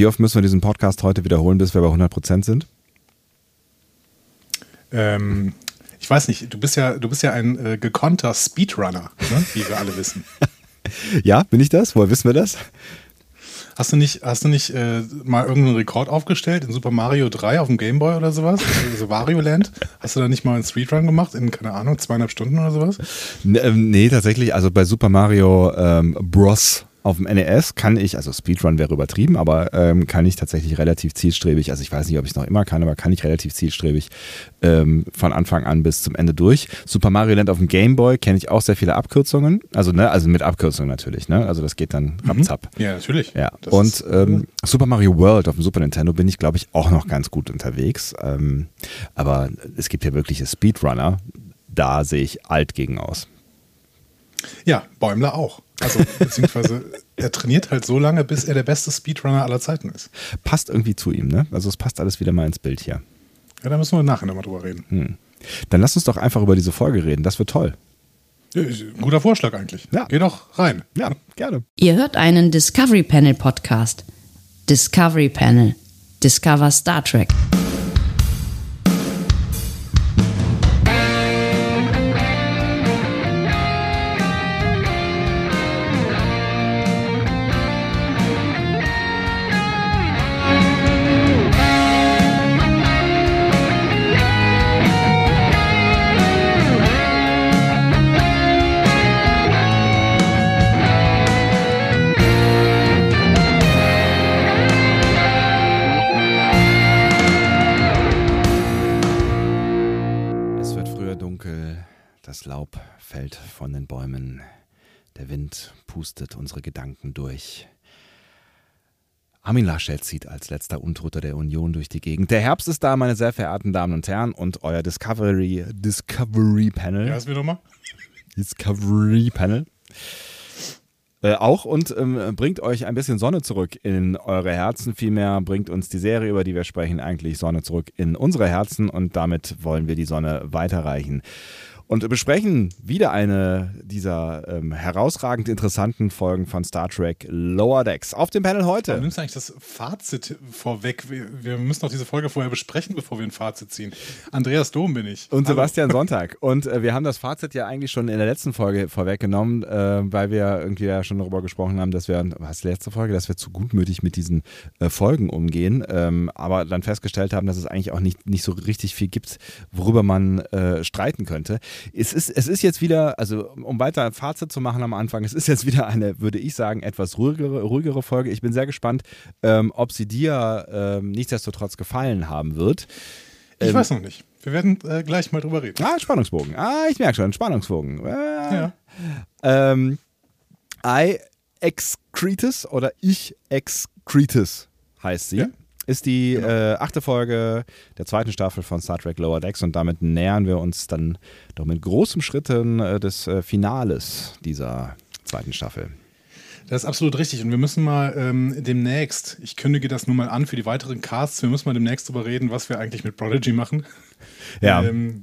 Wie oft müssen wir diesen Podcast heute wiederholen, bis wir bei 100% sind? Ähm, ich weiß nicht, du bist ja, du bist ja ein äh, gekonnter Speedrunner, ne? wie wir alle wissen. ja, bin ich das? Woher wissen wir das? Hast du nicht, hast du nicht äh, mal irgendeinen Rekord aufgestellt in Super Mario 3 auf dem Gameboy oder sowas? Also Wario Land? Hast du da nicht mal einen Speedrun gemacht in, keine Ahnung, zweieinhalb Stunden oder sowas? Nee, ähm, nee tatsächlich, also bei Super Mario ähm, Bros auf dem NES kann ich, also Speedrun wäre übertrieben, aber ähm, kann ich tatsächlich relativ zielstrebig, also ich weiß nicht, ob ich es noch immer kann, aber kann ich relativ zielstrebig ähm, von Anfang an bis zum Ende durch. Super Mario Land auf dem Game Boy kenne ich auch sehr viele Abkürzungen, also ne, also mit Abkürzungen natürlich, ne, also das geht dann. Mhm. Ja, natürlich. Ja. Das Und ähm, Super Mario World auf dem Super Nintendo bin ich, glaube ich, auch noch ganz gut unterwegs. Ähm, aber es gibt ja wirkliche Speedrunner, da sehe ich alt gegen aus. Ja, Bäumler auch. Also, beziehungsweise er trainiert halt so lange, bis er der beste Speedrunner aller Zeiten ist. Passt irgendwie zu ihm, ne? Also es passt alles wieder mal ins Bild hier. Ja, da müssen wir nachher nochmal drüber reden. Hm. Dann lass uns doch einfach über diese Folge reden. Das wird toll. Ja, guter Vorschlag eigentlich. Ja. Geh doch rein. Ja, gerne. Ihr hört einen Discovery Panel Podcast. Discovery Panel. Discover Star Trek. Pustet unsere Gedanken durch. Armin Laschet zieht als letzter Untoter der Union durch die Gegend. Der Herbst ist da, meine sehr verehrten Damen und Herren, und euer Discovery, Discovery Panel. Ja, ist wieder mal. Discovery Panel. Äh, auch und ähm, bringt euch ein bisschen Sonne zurück in eure Herzen. Vielmehr bringt uns die Serie, über die wir sprechen, eigentlich Sonne zurück in unsere Herzen und damit wollen wir die Sonne weiterreichen und besprechen wieder eine dieser ähm, herausragend interessanten Folgen von Star Trek Lower Decks. Auf dem Panel heute. Du nimmst eigentlich das Fazit vorweg. Wir, wir, müssen doch diese Folge vorher besprechen, bevor wir ein Fazit ziehen. Andreas Dom bin ich. Und Sebastian Sonntag. Und äh, wir haben das Fazit ja eigentlich schon in der letzten Folge vorweggenommen, äh, weil wir irgendwie ja schon darüber gesprochen haben, dass wir, was letzte Folge, dass wir zu gutmütig mit diesen äh, Folgen umgehen, ähm, aber dann festgestellt haben, dass es eigentlich auch nicht, nicht so richtig viel gibt, worüber man äh, streiten könnte es ist, es ist jetzt wieder, also um weiter ein Fazit zu machen am Anfang, es ist jetzt wieder eine, würde ich sagen, etwas ruhigere, ruhigere Folge. Ich bin sehr gespannt, ähm, ob sie dir ähm, nichtsdestotrotz gefallen haben wird. Ich ähm, weiß noch nicht. Wir werden äh, gleich mal drüber reden. Ah, Spannungsbogen. Ah, ich merke schon, Spannungsbogen. Äh, ja. Ähm, I excretus oder ich excretus heißt sie. Ja ist die genau. äh, achte Folge der zweiten Staffel von Star Trek Lower Decks und damit nähern wir uns dann doch mit großen Schritten äh, des äh, Finales dieser zweiten Staffel. Das ist absolut richtig. Und wir müssen mal ähm, demnächst, ich kündige das nur mal an für die weiteren Casts, wir müssen mal demnächst darüber reden, was wir eigentlich mit Prodigy machen. Ja. Ähm,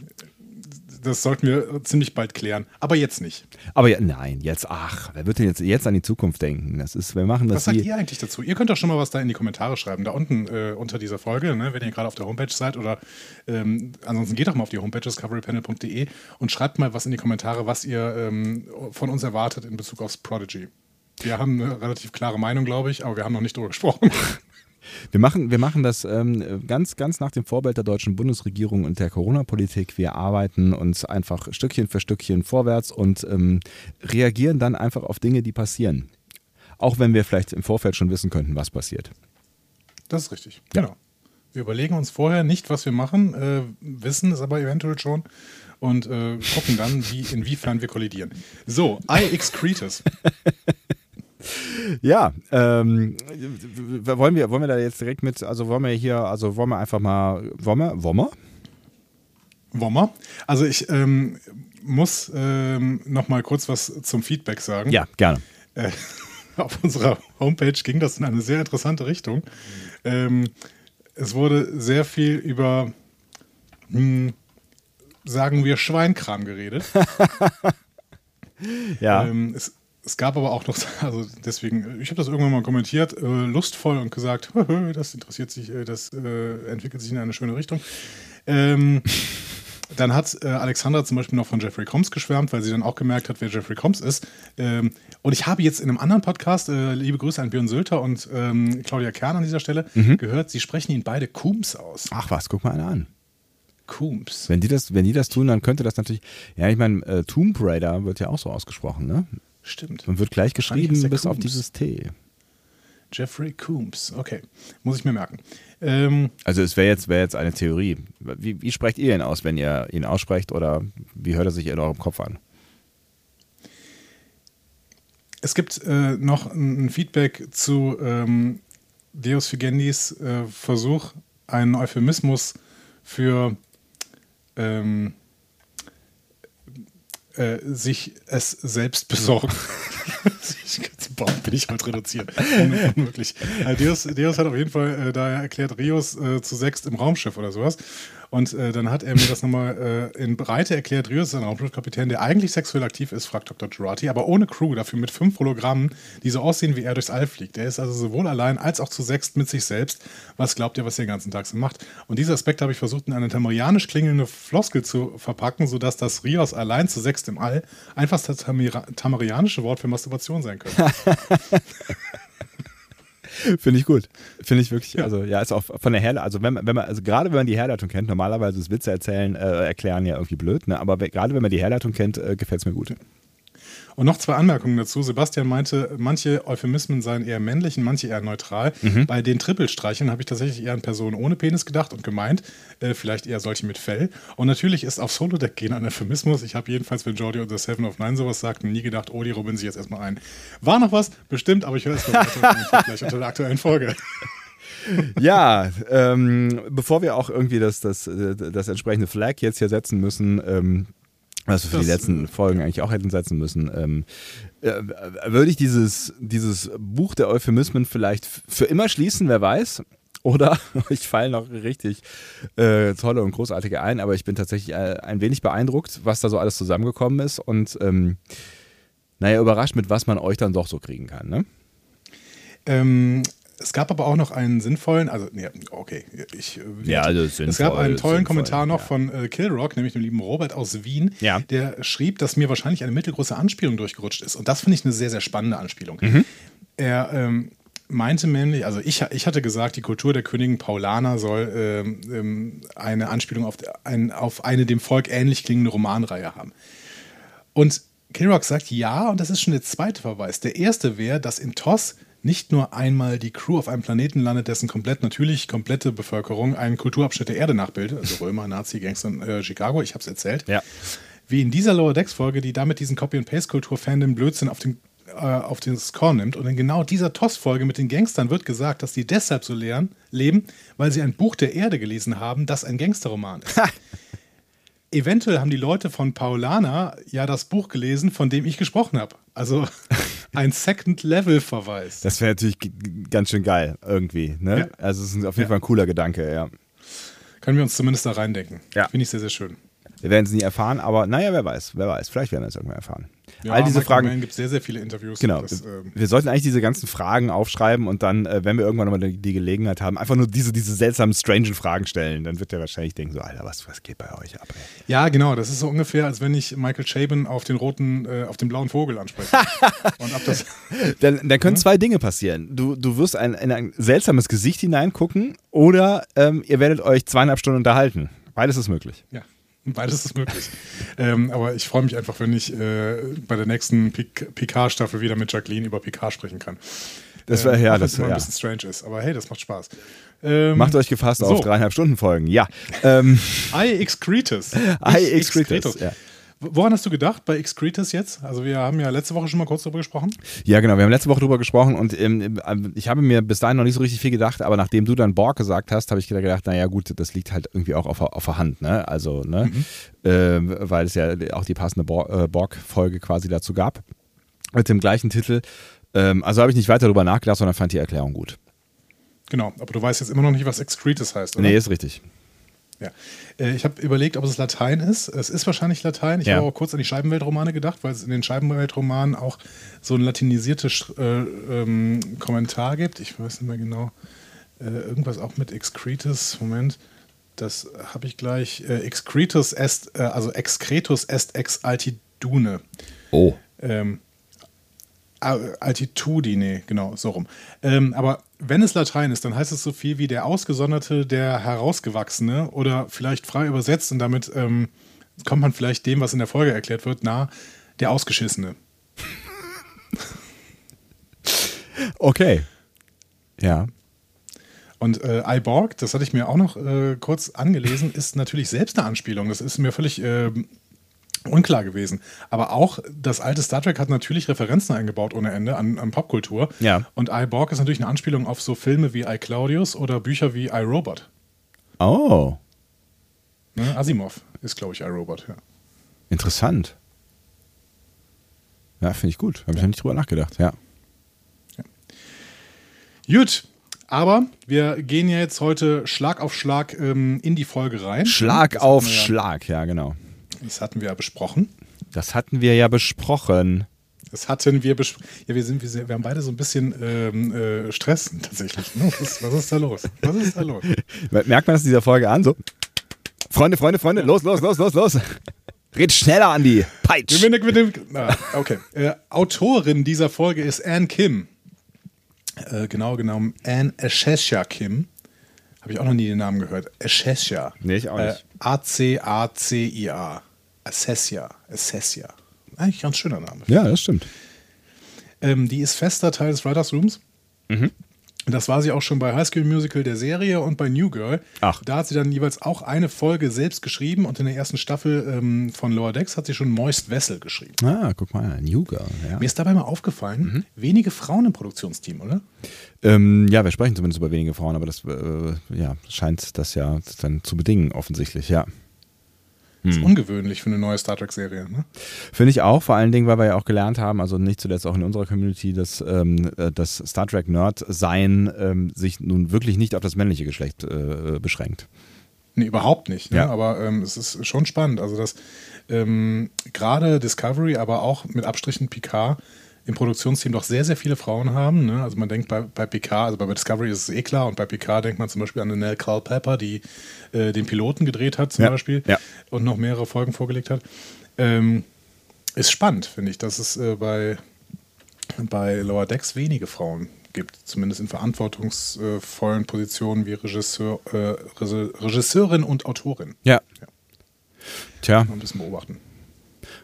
das sollten wir ziemlich bald klären. Aber jetzt nicht. Aber ja, nein, jetzt, ach, wer wird denn jetzt, jetzt an die Zukunft denken? Das ist, wir machen das. Was sagt ihr eigentlich dazu? Ihr könnt doch schon mal was da in die Kommentare schreiben, da unten äh, unter dieser Folge, ne, wenn ihr gerade auf der Homepage seid oder ähm, ansonsten geht doch mal auf die Homepage discoverypanel.de und schreibt mal was in die Kommentare, was ihr ähm, von uns erwartet in Bezug aufs Prodigy. Wir haben eine relativ klare Meinung, glaube ich, aber wir haben noch nicht darüber gesprochen. Wir machen, wir machen das ähm, ganz, ganz nach dem Vorbild der deutschen Bundesregierung und der Corona-Politik. Wir arbeiten uns einfach Stückchen für Stückchen vorwärts und ähm, reagieren dann einfach auf Dinge, die passieren. Auch wenn wir vielleicht im Vorfeld schon wissen könnten, was passiert. Das ist richtig. Ja. Genau. Wir überlegen uns vorher nicht, was wir machen, äh, wissen es aber eventuell schon und äh, gucken dann, wie, inwiefern wir kollidieren. So, I excretus. Ja, ähm, wollen wir, wollen wir da jetzt direkt mit, also wollen wir hier, also wollen wir einfach mal, wollen wir, wollen wir? Wollen wir? Also ich ähm, muss ähm, noch mal kurz was zum Feedback sagen. Ja, gerne. Äh, auf unserer Homepage ging das in eine sehr interessante Richtung. Ähm, es wurde sehr viel über, hm, sagen wir, Schweinkram geredet. ja. Ähm, es, es gab aber auch noch, also deswegen, ich habe das irgendwann mal kommentiert, äh, lustvoll und gesagt, das interessiert sich, äh, das äh, entwickelt sich in eine schöne Richtung. Ähm, dann hat äh, Alexandra zum Beispiel noch von Jeffrey Combs geschwärmt, weil sie dann auch gemerkt hat, wer Jeffrey Combs ist. Ähm, und ich habe jetzt in einem anderen Podcast, äh, liebe Grüße an Björn Sülter und ähm, Claudia Kern an dieser Stelle, mhm. gehört, sie sprechen ihn beide Coombs aus. Ach was, guck mal einer an. Coombs. Wenn die das, wenn die das tun, dann könnte das natürlich. Ja, ich meine, äh, Tomb Raider wird ja auch so ausgesprochen, ne? Stimmt. Und wird gleich geschrieben bis Coombs. auf dieses T. Jeffrey Coombs. Okay, muss ich mir merken. Ähm, also es wäre jetzt, wär jetzt eine Theorie. Wie, wie sprecht ihr ihn aus, wenn ihr ihn aussprecht oder wie hört er sich in eurem Kopf an? Es gibt äh, noch ein Feedback zu ähm, Deus Figendis äh, Versuch, einen Euphemismus für ähm, äh, sich es selbst besorgen. Boah, bin ich heute reduziert. Unmöglich. Äh, Deus, Deus hat auf jeden Fall äh, da erklärt, Rios äh, zu sechst im Raumschiff oder sowas. Und äh, dann hat er mir das nochmal äh, in Breite erklärt. Rios ist ein Raumschiffkapitän, der eigentlich sexuell aktiv ist, fragt Dr. Girardi, aber ohne Crew, dafür mit fünf Hologrammen, die so aussehen, wie er durchs All fliegt. Er ist also sowohl allein als auch zu sechst mit sich selbst. Was glaubt ihr, was er den ganzen Tag so macht? Und diesen Aspekt habe ich versucht, in eine tamarianisch klingelnde Floskel zu verpacken, sodass das Rios allein zu sechst im All einfach das tamarianische Wort für Masturbation sein könnte. Finde ich gut. Finde ich wirklich, ja. also ja, ist auch von der Herleitung, also wenn wenn man, also gerade wenn man die Herleitung kennt, normalerweise ist Witze erzählen, äh, erklären ja irgendwie blöd, ne? aber gerade wenn man die Herleitung kennt, äh, gefällt es mir gut. Und noch zwei Anmerkungen dazu. Sebastian meinte, manche Euphemismen seien eher männlich und manche eher neutral. Mhm. Bei den Trippelstreichen habe ich tatsächlich eher an Personen ohne Penis gedacht und gemeint, äh, vielleicht eher solche mit Fell. Und natürlich ist auf Solo-Deck gehen ein Euphemismus. Ich habe jedenfalls, wenn Jordi und The Seven of Nine sowas sagten, nie gedacht, oh, die robben sich jetzt erstmal ein. War noch was? Bestimmt, aber ich höre es gleich unter der aktuellen Folge. ja, ähm, bevor wir auch irgendwie das, das, äh, das entsprechende Flag jetzt hier setzen müssen, ähm, was wir für das, die letzten Folgen eigentlich auch hätten setzen müssen, ähm, äh, würde ich dieses, dieses Buch der Euphemismen vielleicht für immer schließen, wer weiß. Oder ich falle noch richtig äh, tolle und großartige ein, aber ich bin tatsächlich äh, ein wenig beeindruckt, was da so alles zusammengekommen ist und ähm, naja, überrascht, mit was man euch dann doch so kriegen kann. Ne? Ähm, es gab aber auch noch einen sinnvollen, also, nee, okay, ich. Äh, ja, also sinnvoll, Es gab einen tollen Kommentar noch ja. von äh, Killrock, nämlich dem lieben Robert aus Wien, ja. der schrieb, dass mir wahrscheinlich eine mittelgroße Anspielung durchgerutscht ist. Und das finde ich eine sehr, sehr spannende Anspielung. Mhm. Er ähm, meinte nämlich, also ich, ich hatte gesagt, die Kultur der Königin Paulaner soll ähm, ähm, eine Anspielung auf, ein, auf eine dem Volk ähnlich klingende Romanreihe haben. Und Killrock sagt ja, und das ist schon der zweite Verweis. Der erste wäre, dass in TOS nicht nur einmal die Crew auf einem Planeten landet, dessen komplett natürlich komplette Bevölkerung einen Kulturabschnitt der Erde nachbildet, also Römer, Nazi, Gangster, äh, Chicago, ich habe es erzählt. Ja. Wie in dieser Lower Decks Folge, die damit diesen Copy-and-Paste-Kultur-Fan den Blödsinn auf den äh, auf den Score nimmt. Und in genau dieser TOS-Folge mit den Gangstern wird gesagt, dass die deshalb so lehren, leben, weil sie ein Buch der Erde gelesen haben, das ein Gangsterroman ist. Eventuell haben die Leute von Paulana ja das Buch gelesen, von dem ich gesprochen habe. Also ein Second-Level-Verweis. Das wäre natürlich ganz schön geil, irgendwie. Ne? Ja. Also, es ist auf jeden ja. Fall ein cooler Gedanke, ja. Können wir uns zumindest da reindenken. Ja. Finde ich sehr, sehr schön. Wir werden es nie erfahren, aber naja, wer weiß, wer weiß. Vielleicht werden wir es irgendwann erfahren. Ja, All diese Michael Fragen. Es gibt sehr, sehr viele Interviews. Genau. Das, ähm wir sollten eigentlich diese ganzen Fragen aufschreiben und dann, äh, wenn wir irgendwann mal die, die, Gelegenheit haben, einfach nur diese, diese seltsamen, strangen Fragen stellen. Dann wird der wahrscheinlich denken: so, Alter, was, was geht bei euch ab? Ey? Ja, genau. Das ist so ungefähr, als wenn ich Michael Chabon auf den roten, äh, auf den blauen Vogel anspreche. und ab das. dann, dann können hm? zwei Dinge passieren. Du, du wirst ein, in ein seltsames Gesicht hineingucken oder ähm, ihr werdet euch zweieinhalb Stunden unterhalten. Beides ist möglich. Ja. Beides ist möglich. ähm, aber ich freue mich einfach, wenn ich äh, bei der nächsten Picard-Staffel wieder mit Jacqueline über Picard sprechen kann. Das wäre ähm, ja, das immer ja. ein bisschen strange ist. Aber hey, das macht Spaß. Ähm, Macht euch gefasst so. auf dreieinhalb Stunden Folgen. Ja. Ähm. I excretus. I excretus. Ja. Woran hast du gedacht bei Excretus jetzt? Also wir haben ja letzte Woche schon mal kurz darüber gesprochen. Ja, genau. Wir haben letzte Woche darüber gesprochen und ähm, ich habe mir bis dahin noch nicht so richtig viel gedacht, aber nachdem du dann Borg gesagt hast, habe ich gedacht, naja gut, das liegt halt irgendwie auch auf, auf der Hand. Ne? Also, ne? Mhm. Äh, weil es ja auch die passende äh, Borg-Folge quasi dazu gab. Mit dem gleichen Titel. Ähm, also habe ich nicht weiter darüber nachgedacht, sondern fand die Erklärung gut. Genau, aber du weißt jetzt immer noch nicht, was Excretus heißt, oder? Nee, ist richtig. Ja. Äh, ich habe überlegt, ob es Latein ist. Es ist wahrscheinlich Latein. Ich Ja. habe auch kurz an die Scheibenweltromane gedacht, weil es in den Scheibenweltromanen auch so ein latinisiertes äh, ähm, Kommentar gibt. Ich weiß nicht mehr genau. Äh, irgendwas auch mit Excretus. Moment. Das habe ich gleich. Äh, excretus est, äh, also excretus est ex altitudine. Oh. Ähm, Altitudine, genau, so rum. Ähm, aber wenn es Latein ist, dann heißt es so viel wie der Ausgesonderte, der Herausgewachsene oder vielleicht frei übersetzt und damit ähm, kommt man vielleicht dem, was in der Folge erklärt wird, nah, der Ausgeschissene. Okay. Ja. Und äh, Iborg, das hatte ich mir auch noch äh, kurz angelesen, ist natürlich selbst eine Anspielung. Das ist mir völlig ähm, unklar gewesen. Aber auch das alte Star Trek hat natürlich Referenzen eingebaut ohne Ende an, an Popkultur. Ja. Und Iborg ist natürlich eine Anspielung auf so Filme wie I, Claudius oder Bücher wie I, Robot. Oh. Ne? Asimov ist, glaube ich, I, Robot. Ja. Interessant. Ja, finde ich gut. Habe ich noch nicht drüber nachgedacht. Ja. Gut. Aber wir gehen ja jetzt heute Schlag auf Schlag ähm, in die Folge rein. Schlag auf ja- Schlag, ja, genau. Das hatten wir ja besprochen. Das hatten wir ja besprochen. Das hatten wir besprochen. Ja, wir, sind, wir, sind, wir haben beide so ein bisschen ähm, äh, Stress tatsächlich. Ne? Was, ist, was ist da los? Was ist da los? Merkt man das in dieser Folge an? So. Freunde, Freunde, Freunde, los, los, los, los, los. Red schneller, Andi. Peitsch. Gewinne, gewinne. Ah, okay. Äh, Autorin dieser Folge ist Anne Kim. Äh, genau genommen Anne Ashesha Kim. Habe ich auch noch nie den Namen gehört. Ashesha. Nee, ich auch nicht. Äh, A-C-A-C-I-A. Assessia. Assessia. Eigentlich ein ganz schöner Name. Ja, das stimmt. Ähm, die ist fester Teil des Writers Rooms. Mhm. Das war sie auch schon bei High School Musical der Serie und bei New Girl. Ach. Da hat sie dann jeweils auch eine Folge selbst geschrieben und in der ersten Staffel ähm, von Lower Decks hat sie schon Moist Vessel geschrieben. Ah, guck mal, New Girl. Ja. Mir ist dabei mal aufgefallen, Mhm. wenige Frauen im Produktionsteam, oder? Ähm, ja, wir sprechen zumindest über wenige Frauen, aber das äh, ja, scheint das ja dann zu bedingen, offensichtlich, ja. Das Hm. ist ungewöhnlich für eine neue Star Trek-Serie. Ne? Finde ich auch, vor allen Dingen, weil wir ja auch gelernt haben, also nicht zuletzt auch in unserer Community, dass ähm, äh, das Star Trek Nerd sein ähm, sich nun wirklich nicht auf das männliche Geschlecht äh, beschränkt. Nee, überhaupt nicht. Ne? Ja. Aber ähm, es ist schon spannend. Also, dass ähm, gerade Discovery, aber auch mit Abstrichen Picard im Produktionsteam doch sehr, sehr viele Frauen haben. Ne? Also, man denkt bei, bei Picard, also bei Discovery ist es eh klar, und bei Picard denkt man zum Beispiel an Nell Culpepper, die äh, den Piloten gedreht hat, zum Ja, Beispiel, ja. und noch mehrere Folgen vorgelegt hat. Ähm, ist spannend, finde ich, dass es äh, bei, bei Lower Decks wenige Frauen gibt, zumindest in verantwortungsvollen Positionen wie Regisseur, äh, Regisseurin und Autorin. Ja. Ja. Tja, Mal ein bisschen beobachten.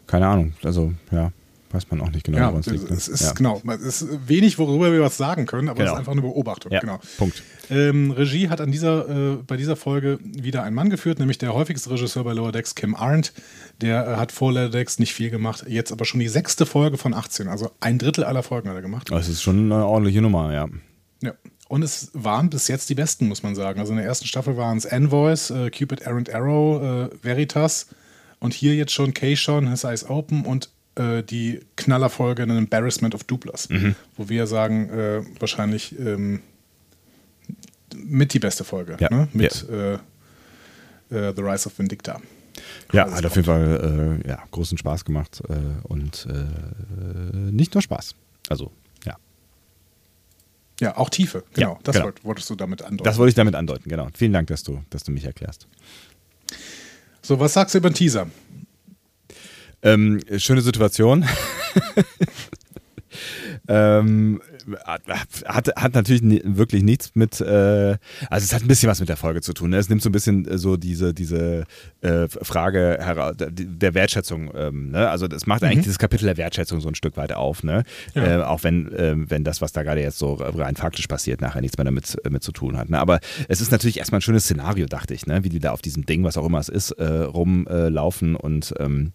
keine Ahnung. Also, ja, weiß man auch nicht genau, Ja, woran es liegt. ne? es ist ja. genau. Es ist wenig, worüber wir was sagen können, aber es Genau. ist einfach eine Beobachtung. Ja, Genau. Punkt. Ähm, Regie hat an dieser, äh, bei dieser Folge wieder ein Mann geführt, nämlich der häufigste Regisseur bei Lower Decks, Kim Arndt. Der äh, hat vor Lower Decks nicht viel gemacht, jetzt aber schon die sechste Folge von 18, also ein Drittel aller Folgen hat er gemacht. Das ist schon eine ordentliche Nummer, ja. Ja. Und es waren bis jetzt die besten, muss man sagen. Also in der ersten Staffel waren es Envoys, äh, Cupid, Errant Arrow, äh, Veritas und hier jetzt schon K-Shon, His Eyes Open und äh, die Knallerfolge An Embarrassment of Duplas, wo wir sagen, äh, wahrscheinlich ähm, mit die beste Folge. Ja. Ne? Mit äh, äh, The Rise of Vindicta. Ja, hat auf jeden Fall äh, ja, großen Spaß gemacht äh, und äh, nicht nur Spaß. Also, ja. Ja, auch Tiefe, genau. Ja, das genau. wollt- wolltest du damit andeuten. Das wollte ich damit andeuten, genau. Vielen Dank, dass du, dass du mich erklärst. so, was sagst du über den Teaser? Ähm, schöne Situation. ähm, hat, hat natürlich wirklich nichts mit, äh, also es hat ein bisschen was mit der Folge zu tun. Ne? Es nimmt so ein bisschen äh, so diese, diese äh, Frage hera- der- Wertschätzung. Ähm, ne? Also das macht eigentlich dieses Kapitel der Wertschätzung so ein Stück weit auf. Ne? Ja. Äh, auch wenn, äh, wenn das, was da gerade jetzt so rein faktisch passiert, nachher nichts mehr damit äh, mit zu tun hat. Ne? Aber es ist natürlich erstmal ein schönes Szenario, dachte ich, ne? wie die da auf diesem Ding, was auch immer es ist, äh, rumlaufen und ähm,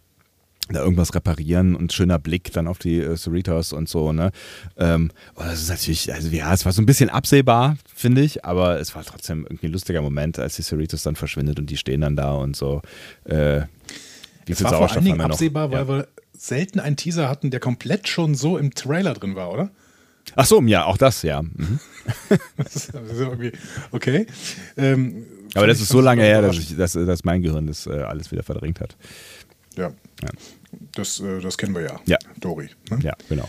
da irgendwas reparieren und schöner Blick dann auf die äh, Cerritos und so, ne? Ähm, und das ist natürlich, also ja, es war so ein bisschen absehbar, finde ich, aber es war trotzdem irgendwie ein lustiger Moment, als die Cerritos dann verschwindet und die stehen dann da und so. Äh, wie Es viel war vor allen Dingen wir noch? absehbar, weil ja. wir selten einen Teaser hatten, der komplett schon so im Trailer drin war, oder? Ach so, ja, auch das, ja. Mhm. Das ist irgendwie, okay. Ähm, Aber das ist so lange her, dass, ich, dass, dass mein Gehirn das äh, alles wieder verdrängt hat. Ja, Ja, das, äh, das kennen wir ja. Ja. Dori. Ne? ja genau.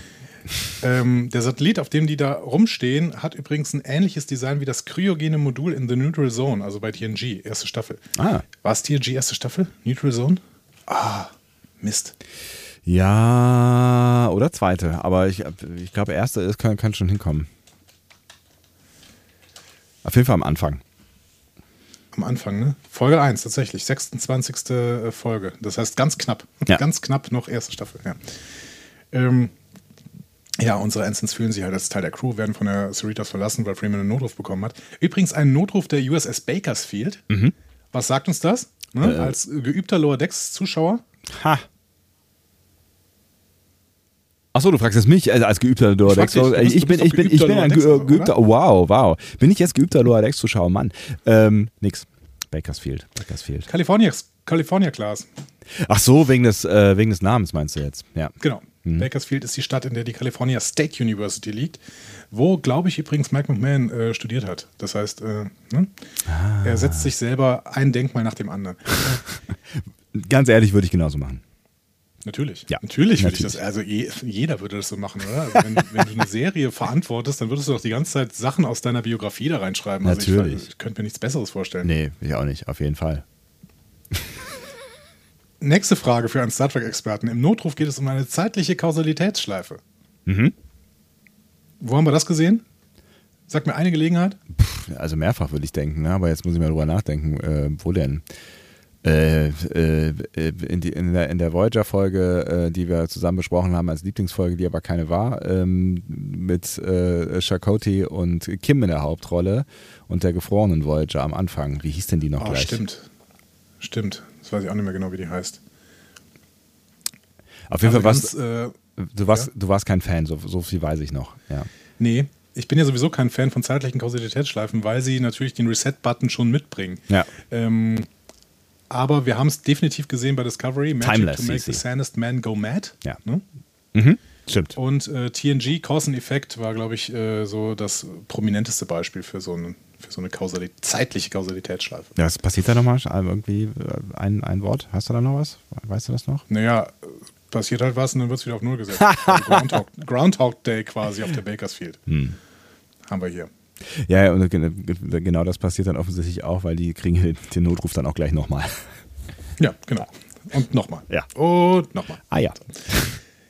Ähm, der Satellit, auf dem die da rumstehen, hat übrigens ein ähnliches Design wie das kryogene Modul in The Neutral Zone, also bei TNG, erste Staffel. Ah. War es TNG erste Staffel? Neutral Zone? Ah, Mist. Ja, oder zweite. Aber ich, ich glaube, erste ist, kann, kann schon hinkommen. Auf jeden Fall am Anfang. Am Anfang, ne? Folge 1, tatsächlich. 26. Folge. Das heißt ganz knapp. Ja. Ganz knapp noch erste Staffel, ja. Ähm, ja, unsere Ensigns fühlen sich halt als Teil der Crew, werden von der Cerritos verlassen, weil Freeman einen Notruf bekommen hat. Übrigens ein Notruf der USS Bakersfield. Was sagt uns das? Ne? Äh. Als geübter Lower Decks-Zuschauer. Ha. Achso, du fragst jetzt mich also als geübter Lower Decks. bist- Ich du bin, ich bin, ich geübter bin ein Lower Decks, ge- oder? geübter. Wow, wow. Bin ich jetzt geübter Lower Decks Zuschauer? Mann. Ähm, nix. Bakersfield. Bakersfield. California, California Class. Ach so, wegen des, äh, wegen des Namens meinst du jetzt? Ja. Genau. Mhm. Bakersfield ist die Stadt, in der die California State University liegt, wo, glaube ich, übrigens Mike McMahon äh, studiert hat. Das heißt, äh, ne? Ah. er setzt sich selber ein Denkmal nach dem anderen. Ganz ehrlich, würde ich genauso machen. Natürlich. Ja, Natürlich würde ich das. Also je, jeder würde das so machen, oder? Also wenn, wenn du eine Serie verantwortest, dann würdest du doch die ganze Zeit Sachen aus deiner Biografie da reinschreiben. Also Natürlich. Ich, ich könnte mir nichts Besseres vorstellen. Nee, ich auch nicht. Auf jeden Fall. Nächste Frage für einen Star Trek-Experten. Im Notruf geht es um eine zeitliche Kausalitätsschleife. Mhm. Wo haben wir das gesehen? Sag mir eine Gelegenheit. Also mehrfach würde ich denken, ne? aber jetzt muss ich mal drüber nachdenken. Äh, wo denn? Äh, äh, in, die, in der, in der Voyager-Folge, äh, die wir zusammen besprochen haben als Lieblingsfolge, die aber keine war, ähm, mit äh, Chakoti und Kim in der Hauptrolle und der gefrorenen Voyager am Anfang. Wie hieß denn die noch Oh, gleich? stimmt. Stimmt. Das weiß ich auch nicht mehr genau, wie die heißt. Auf jeden Also Fall warst äh, du, warst, ja. du warst kein Fan, so, so viel weiß ich noch. Ja. nee, ich bin ja sowieso kein Fan von zeitlichen Kausalitätsschleifen, weil sie natürlich den Reset-Button schon mitbringen. Ja. Ähm, aber wir haben es definitiv gesehen bei Discovery. Magic Timeless to make the sanest man go mad. Ja. Ne? Mhm. Stimmt. Und äh, TNG, Cause and Effect, war, glaube ich, äh, so das prominenteste Beispiel für so eine, für so eine Kausali zeitliche Kausalitätsschleife. Ja, was passiert da nochmal? Irgendwie äh, ein, ein Wort? Hast du da noch was? Weißt du das noch? Naja, äh, passiert halt was und dann wird es wieder auf Null gesetzt. also Groundhog, Groundhog Day quasi auf der Bakersfield. Hm. Haben wir hier. Ja, ja, und ge- ge- genau das passiert dann offensichtlich auch, weil die kriegen den- Notruf dann auch gleich nochmal. Ja, genau. Und nochmal. Ja. Und nochmal. Ah ja.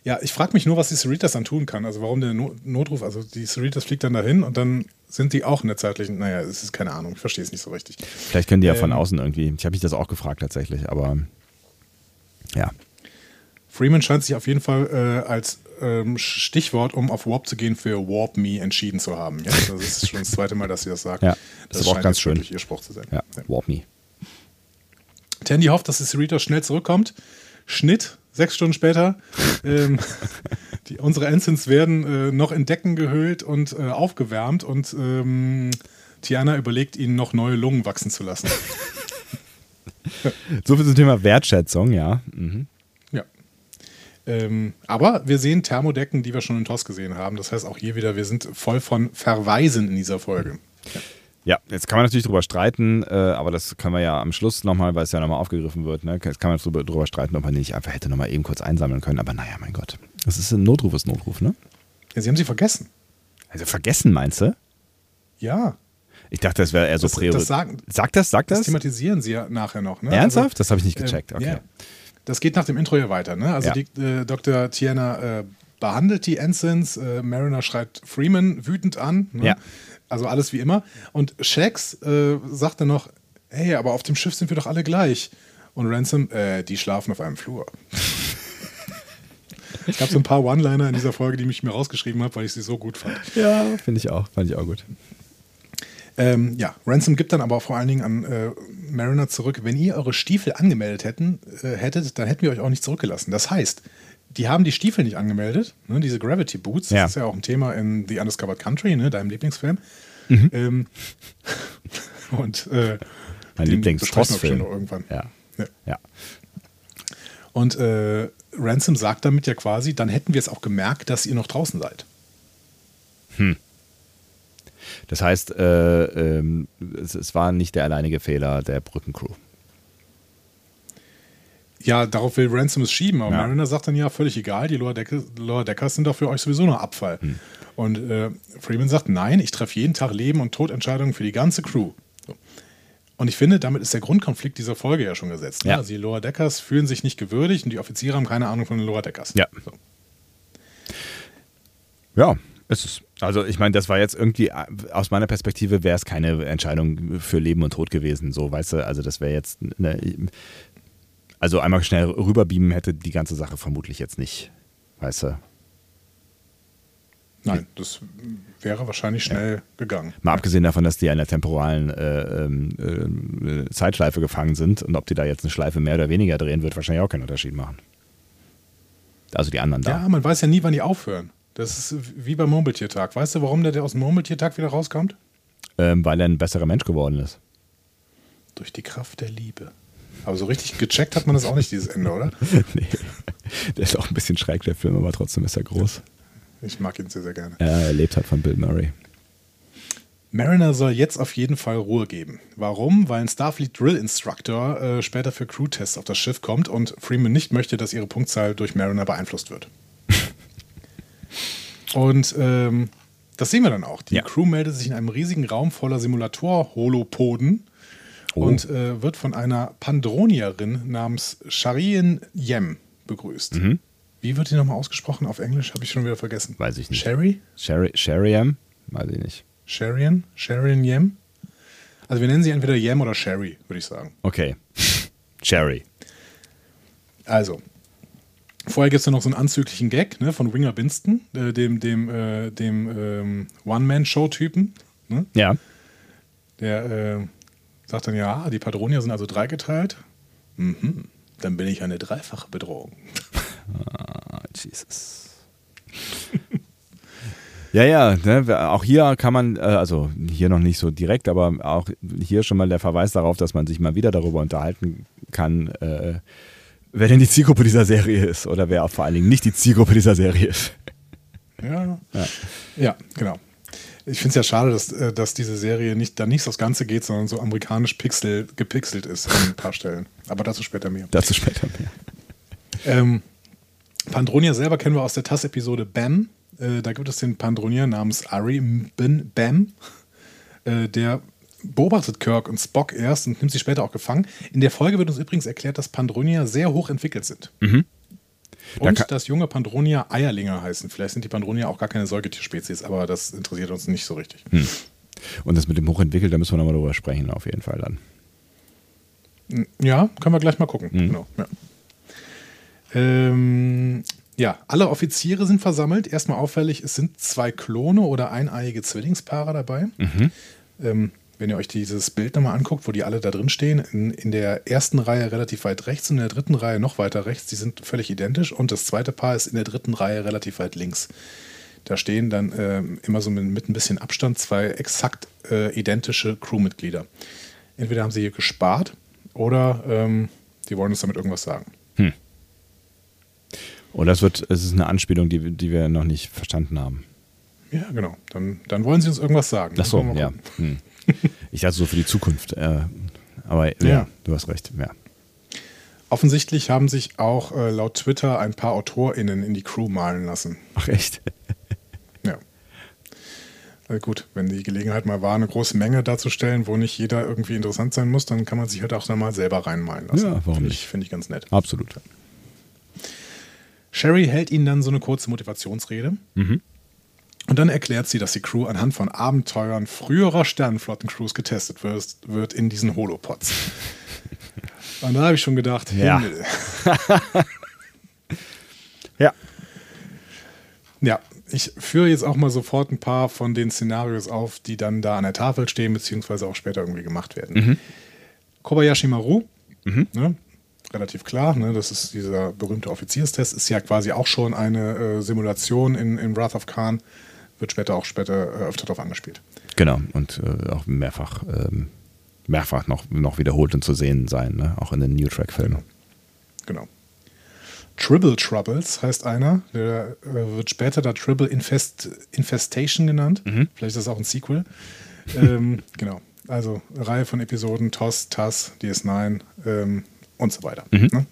Ja, ich frage mich nur, was die Cerritas dann tun kann. Also warum der No- Notruf, also die Cerritas fliegt dann dahin und dann sind die auch in der zeitlichen, naja, es ist keine Ahnung, ich verstehe es nicht so richtig. Vielleicht können die ja von Ähm. außen irgendwie. Ich habe mich das auch gefragt tatsächlich, aber ja. Freeman scheint sich auf jeden Fall äh, als ähm, Stichwort, um auf Warp zu gehen, für Warp Me entschieden zu haben. Ja, das ist schon das zweite Mal, dass sie das sagt. Ja, das ist aber auch ganz schön. wirklich ihr Spruch zu sein. Ja, Warp Me. Tandy hofft, dass die Cerritos schnell zurückkommt. Schnitt, sechs Stunden später. ähm, die, unsere Ensigns werden äh, noch in Decken gehüllt und äh, aufgewärmt und ähm, Tiana überlegt, ihnen noch neue Lungen wachsen zu lassen. So viel zum Thema Wertschätzung, ja. Mhm. Ähm, aber wir sehen Thermodecken, die wir schon in TOS gesehen haben. Das heißt auch hier wieder, wir sind voll von Verweisen in dieser Folge. Ja, jetzt kann man natürlich drüber streiten, äh, aber das können wir ja am Schluss nochmal, weil es ja nochmal aufgegriffen wird. Ne? Jetzt kann man drüber, drüber streiten, ob man den nicht einfach hätte nochmal eben kurz einsammeln können. Aber naja, mein Gott. Das ist ein Notruf, ist Notruf, ne? Ja, sie haben sie vergessen. Also vergessen, meinst du? Ja, Ich dachte, das wäre eher so Das- Priori- das Sagt das, sagt das das? thematisieren sie ja nachher noch. Ne? Ernsthaft? Also, das habe ich nicht Ähm, gecheckt. Okay. ja. Das geht nach dem Intro ja weiter. Ne? Also Ja. die, äh, Dr. Tiana äh, behandelt die Ensigns, äh, Mariner schreit Freeman wütend an. Ne? Ja. Also alles wie immer. Und Shax äh, sagt dann noch, hey, aber auf dem Schiff sind wir doch alle gleich. Und Ransom, äh, die schlafen auf einem Flur. Es gab so ein paar One-Liner in dieser Folge, die ich mir rausgeschrieben habe, weil ich sie so gut fand. Ja, finde ich auch. Fand ich auch gut. Ähm, ja, Ransom gibt dann aber vor allen Dingen an äh, Mariner zurück, wenn ihr eure Stiefel angemeldet hätten, äh, hättet, dann hätten wir euch auch nicht zurückgelassen. Das heißt, die haben die Stiefel nicht angemeldet, ne, diese Gravity Boots, Ja. das ist ja auch ein Thema in The Undiscovered Country, ne, deinem Lieblingsfilm. Mhm. Ähm, und äh, Mein den lieblings besprechen wir film bestimmt noch irgendwann. Ja. Ja. ja. Und äh, Ransom sagt damit ja quasi, dann hätten wir es auch gemerkt, dass ihr noch draußen seid. Das heißt, äh, ähm, es, es war nicht der alleinige Fehler der Brückencrew. Ja, darauf will Ransom es schieben, aber Ja. Mariner sagt dann ja, völlig egal, die Lower, Decke, Lower Deckers sind doch für euch sowieso nur Abfall. Hm. Und äh, Freeman sagt, nein, ich treffe jeden Tag Leben und Todentscheidungen für die ganze Crew. So. Und ich finde, damit ist der Grundkonflikt dieser Folge ja schon gesetzt. ne? Ja. Also die Lower Deckers fühlen sich nicht gewürdigt und die Offiziere haben keine Ahnung von den Lower Deckers. Ja. So. Ja, ist es. Also ich meine, das war jetzt irgendwie, äh, aus meiner Perspektive wäre es keine Entscheidung für Leben und Tod gewesen, so, weißt du, also das wäre jetzt, eine, also einmal schnell rüberbeamen hätte die ganze Sache vermutlich jetzt nicht, weißt du. Nein, das wäre wahrscheinlich schnell gegangen. Mal abgesehen davon, dass die in einer temporalen äh, ähm, äh, Zeitschleife gefangen sind und ob die da jetzt eine Schleife mehr oder weniger drehen, wird wahrscheinlich auch keinen Unterschied machen. Also die anderen da. Ja, man weiß ja nie, wann die aufhören. Das ist wie beim Murmeltiertag. Weißt du, warum der, aus dem Murmeltiertag wieder rauskommt? Ähm, weil er ein besserer Mensch geworden ist. Durch die Kraft der Liebe. Aber so richtig gecheckt hat man das auch nicht, dieses Ende, oder? nee. Der ist auch ein bisschen schräg, der Film, aber trotzdem ist er groß. Ich mag ihn sehr, sehr gerne. Ja, er lebt halt von Bill Murray. Mariner soll jetzt auf jeden Fall Ruhe geben. Warum? Weil ein Starfleet Drill Instructor äh, später für Crew-Tests auf das Schiff kommt und Freeman nicht möchte, dass ihre Punktzahl durch Mariner beeinflusst wird. Und ähm, das sehen wir dann auch. Die Ja. Crew meldet sich in einem riesigen Raum voller Simulator-Holopoden Oh. und äh, wird von einer Pandronierin namens Sharien Yem begrüßt. Mhm. Wie wird die nochmal ausgesprochen auf Englisch? Habe ich schon wieder vergessen. Weiß ich nicht. Sherry? Sherry, Sherryam? Weiß ich nicht. Sharian? Sharian Yem? Also wir nennen sie entweder Yem oder Sherry, würde ich sagen. Okay. Sherry. Also, vorher gibt es noch so einen anzüglichen Gag ne, von Winger Binston, äh, dem, dem, äh, dem ähm, One-Man-Show-Typen. Ne? Ja. Der äh, sagt dann, ja, die Padronier sind also dreigeteilt. Mhm. Dann bin ich eine dreifache Bedrohung. Ah, Jesus. ja, ja, ne, auch hier kann man, äh, also hier noch nicht so direkt, aber auch hier schon mal der Verweis darauf, dass man sich mal wieder darüber unterhalten kann, äh, wer denn die Zielgruppe dieser Serie ist oder wer auch vor allen Dingen nicht die Zielgruppe dieser Serie ist. Ja, Ja. ja genau. Ich finde es ja schade, dass, äh, dass diese Serie nicht da nicht aufs Ganze geht, sondern so amerikanisch pixel, gepixelt ist an ein paar Stellen. Aber dazu später mehr. Dazu später mehr. Ähm, Pandronia selber kennen wir aus der TAS-Episode Bam. Äh, da gibt es den Pandronier namens Ari Bin Bam. Äh, der beobachtet Kirk und Spock erst und nimmt sie später auch gefangen. In der Folge wird uns übrigens erklärt, dass Pandronier sehr hoch entwickelt sind. Mhm. Da Und kann- dass junge Pandronier Eierlinge heißen. Vielleicht sind die Pandronier auch gar keine Säugetierspezies, aber das interessiert uns nicht so richtig. Und das mit dem Hochentwickelt, da müssen wir nochmal drüber sprechen, auf jeden Fall dann. Ja, können wir gleich mal gucken. Mhm. Genau, ja. Ähm, ja, alle Offiziere sind versammelt. Erstmal auffällig, es sind zwei Klone oder eineiige Zwillingspaare dabei. Mhm. Ähm, wenn ihr euch dieses Bild nochmal anguckt, wo die alle da drin stehen, in, in der ersten Reihe relativ weit rechts und in der dritten Reihe noch weiter rechts, die sind völlig identisch. Und das zweite Paar ist in der dritten Reihe relativ weit links. Da stehen dann ähm, immer so mit, mit ein bisschen Abstand zwei exakt äh, identische Crewmitglieder. Entweder haben sie hier gespart oder ähm, die wollen uns damit irgendwas sagen. Und das wird, es ist eine Anspielung, die, die wir noch nicht verstanden haben. Ja, genau. Dann, dann wollen sie uns irgendwas sagen. Ach so, ja. Hm. Ich dachte so für die Zukunft. Äh, aber ja, Ja. du hast recht. Ja. Offensichtlich haben sich auch äh, laut Twitter ein paar AutorInnen in die Crew malen lassen. Ach echt? Ja. Äh, gut, wenn die Gelegenheit mal war, eine große Menge darzustellen, wo nicht jeder irgendwie interessant sein muss, dann kann man sich halt auch dann mal selber reinmalen lassen. Ja, warum nicht? Ich, Finde ich ganz nett. Absolut. Sherry hält ihnen dann so eine kurze Motivationsrede. Mhm. Und dann erklärt sie, dass die Crew anhand von Abenteuern früherer Sternenflottencrews getestet wird, wird in diesen Holopods. Und da habe ich schon gedacht, Ja. Himmel. Ja. Ja, ich führe jetzt auch mal sofort ein paar von den Szenarios auf, die dann da an der Tafel stehen, beziehungsweise auch später irgendwie gemacht werden. Kobayashi Maru, ne, relativ klar, ne, das ist dieser berühmte Offizierstest, ist ja quasi auch schon eine äh, Simulation in, in Wrath of Khan, wird später auch später äh, öfter darauf angespielt. Genau. Und äh, auch mehrfach, ähm, mehrfach noch, noch wiederholt und zu sehen sein, ne? auch in den New Track-Filmen. Genau. Tribble Troubles heißt einer. Der äh, wird später da Tribble Infest, Infestation genannt. Vielleicht ist das auch ein Sequel. ähm, genau. Also eine Reihe von Episoden, TOS, TAS, DS9 ähm, und so weiter. Ne?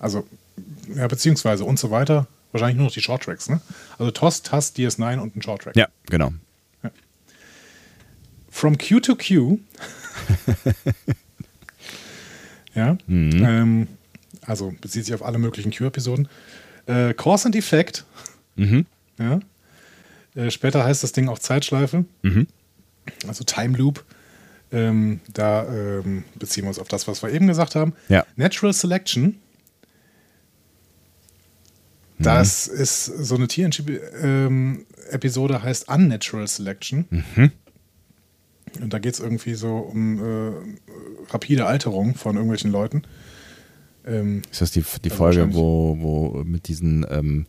Also, ja, beziehungsweise und so weiter. Wahrscheinlich nur noch die Shorttracks. Ne? Also TOS, TAS, DS9 und ein Shorttrack. Ja, genau. From Q to Q. ja. Ähm, also bezieht sich auf alle möglichen Q-Episoden. Äh, Cause and Effect. Ja. Äh, später heißt das Ding auch Zeitschleife. Also Time Loop. Ähm, da ähm, beziehen wir uns auf das, was wir eben gesagt haben. Ja. Natural Selection. Das ist so eine TNG-Episode, heißt Unnatural Selection. Und da geht es irgendwie so um äh, rapide Alterung von irgendwelchen Leuten. Ähm, Ist das die, die Ja, Folge, wo, wo mit diesen ähm,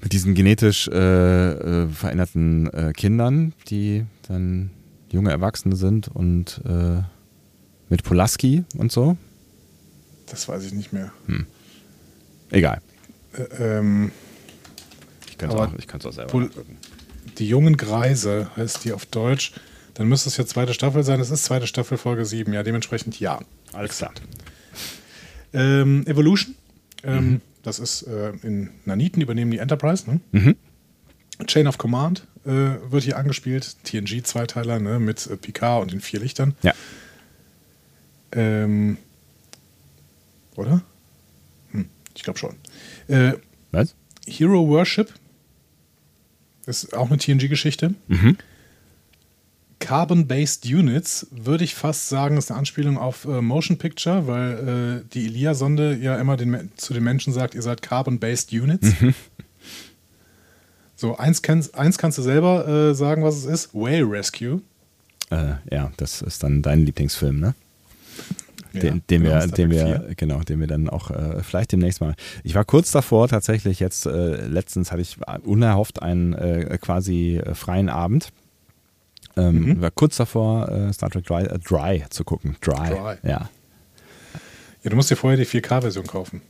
mit diesen genetisch äh, äh, veränderten äh, Kindern, die dann junge Erwachsene sind und äh, mit Pulaski und so? das weiß ich nicht mehr. Egal. Äh, ähm, Ich kann es auch, ich auch selber Pul- nachgucken. die jungen Greise heißt die auf Deutsch. Dann müsste es jetzt zweite Staffel sein. Es ist zweite Staffel, Folge 7. Ja, dementsprechend ja. Alles klar. Ähm, Evolution. Ähm, Mhm. Das ist äh, in Naniten übernehmen die Enterprise. Ne? Mhm. Chain of Command äh, wird hier angespielt. TNG-Zweiteiler ne? mit äh, Picard und den vier Lichtern. Ja. Ähm, oder? Ich glaube schon. Äh, Was? Hero Worship ist auch eine TNG-Geschichte. Mhm. Carbon-Based Units würde ich fast sagen, ist eine Anspielung auf äh, Motion Picture, weil äh, die Elia-Sonde ja immer den, zu den Menschen sagt, ihr seid Carbon-Based Units. So, eins, kennst, eins kannst du selber äh, sagen, was es ist. Whale Rescue. Äh, ja, das ist dann dein Lieblingsfilm, ne? Ja, den, den, wir, den wir, 4. genau, den wir dann auch äh, vielleicht demnächst mal. Ich war kurz davor tatsächlich jetzt, äh, letztens hatte ich unerhofft einen äh, quasi äh, freien Abend. Ähm, Mhm. War kurz davor, äh, Star Trek Dry, äh, Dry zu gucken. Dry. Dry. Ja. Ja, du musst dir vorher die 4K-Version kaufen.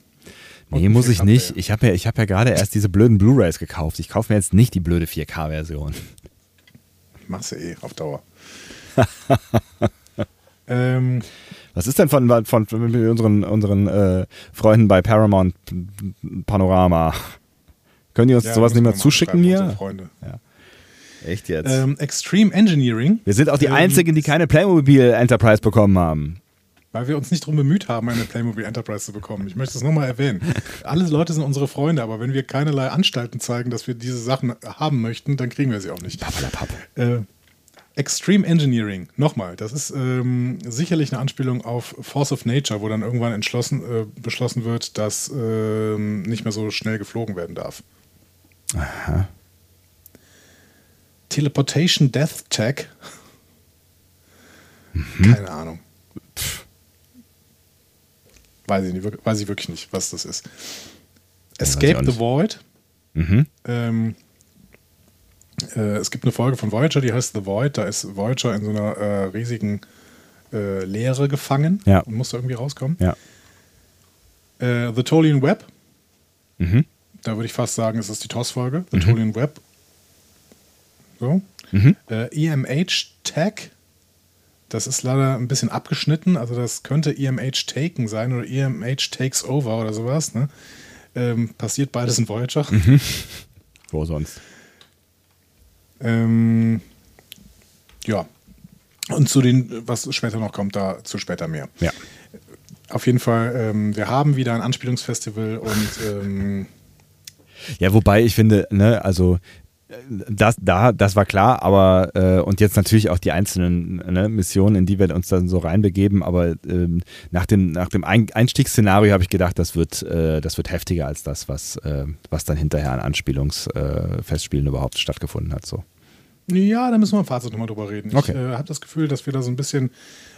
Und Nee, muss ich 4K nicht. Ich habe ja, ich hab ja gerade erst diese blöden Blu-Rays gekauft. Ich kaufe mir jetzt nicht die blöde 4K-Version. Machst du eh auf Dauer. ähm, Was ist denn von, von, von unseren, unseren äh, Freunden bei Paramount Panorama? Können die uns ja, sowas nicht mehr zuschicken hier? Freunde. Echt jetzt? Ähm, Extreme Engineering. wir sind auch die ähm, Einzigen, die keine Playmobil Enterprise bekommen haben. Weil wir uns nicht darum bemüht haben, eine Playmobil Enterprise zu bekommen. Ich möchte es nochmal erwähnen. Alle Leute sind unsere Freunde, aber wenn wir keinerlei Anstalten zeigen, dass wir diese Sachen haben möchten, dann kriegen wir sie auch nicht. Äh, Extreme Engineering, nochmal, das ist ähm, sicherlich eine Anspielung auf Force of Nature, wo dann irgendwann entschlossen, äh, beschlossen wird, dass ähm, nicht mehr so schnell geflogen werden darf. Teleportation Death Tech. Keine Ahnung. Weiß ich, nicht, weiß ich wirklich nicht, was das ist. Escape the. Void. Mhm. Ähm, äh, es gibt eine Folge von Voyager, die heißt The Void. Da ist Voyager in so einer äh, riesigen äh, Leere gefangen Ja. und muss da irgendwie rauskommen. Ja. Äh, The Tolian Web, Mhm. da würde ich fast sagen, es ist die TOS-Folge. The Tolian Web. So. Mhm. Äh, EMH Tag, das ist leider ein bisschen abgeschnitten. Also, das könnte EMH Taken sein oder EMH Takes Over oder sowas. Ne? Ähm, passiert beides in Voyager. Wo sonst? Ähm, ja. Und zu den, was später noch kommt, da zu später mehr. Ja. Auf jeden Fall, ähm, wir haben wieder ein Anspielungsfestival und ähm, Ja, wobei ich finde, ne, also das, da, das war klar, aber äh, und jetzt natürlich auch die einzelnen ne, Missionen, in die wir uns dann so reinbegeben, aber ähm, nach dem, nach dem Ein Einstiegsszenario habe ich gedacht, das wird, äh, das wird heftiger als das, was, äh, was dann hinterher an Anspielungsfestspielen Festspielen überhaupt stattgefunden hat. So. Ja, da müssen wir im Fazit nochmal drüber reden. Okay. Ich äh, habe das Gefühl, dass wir da so ein bisschen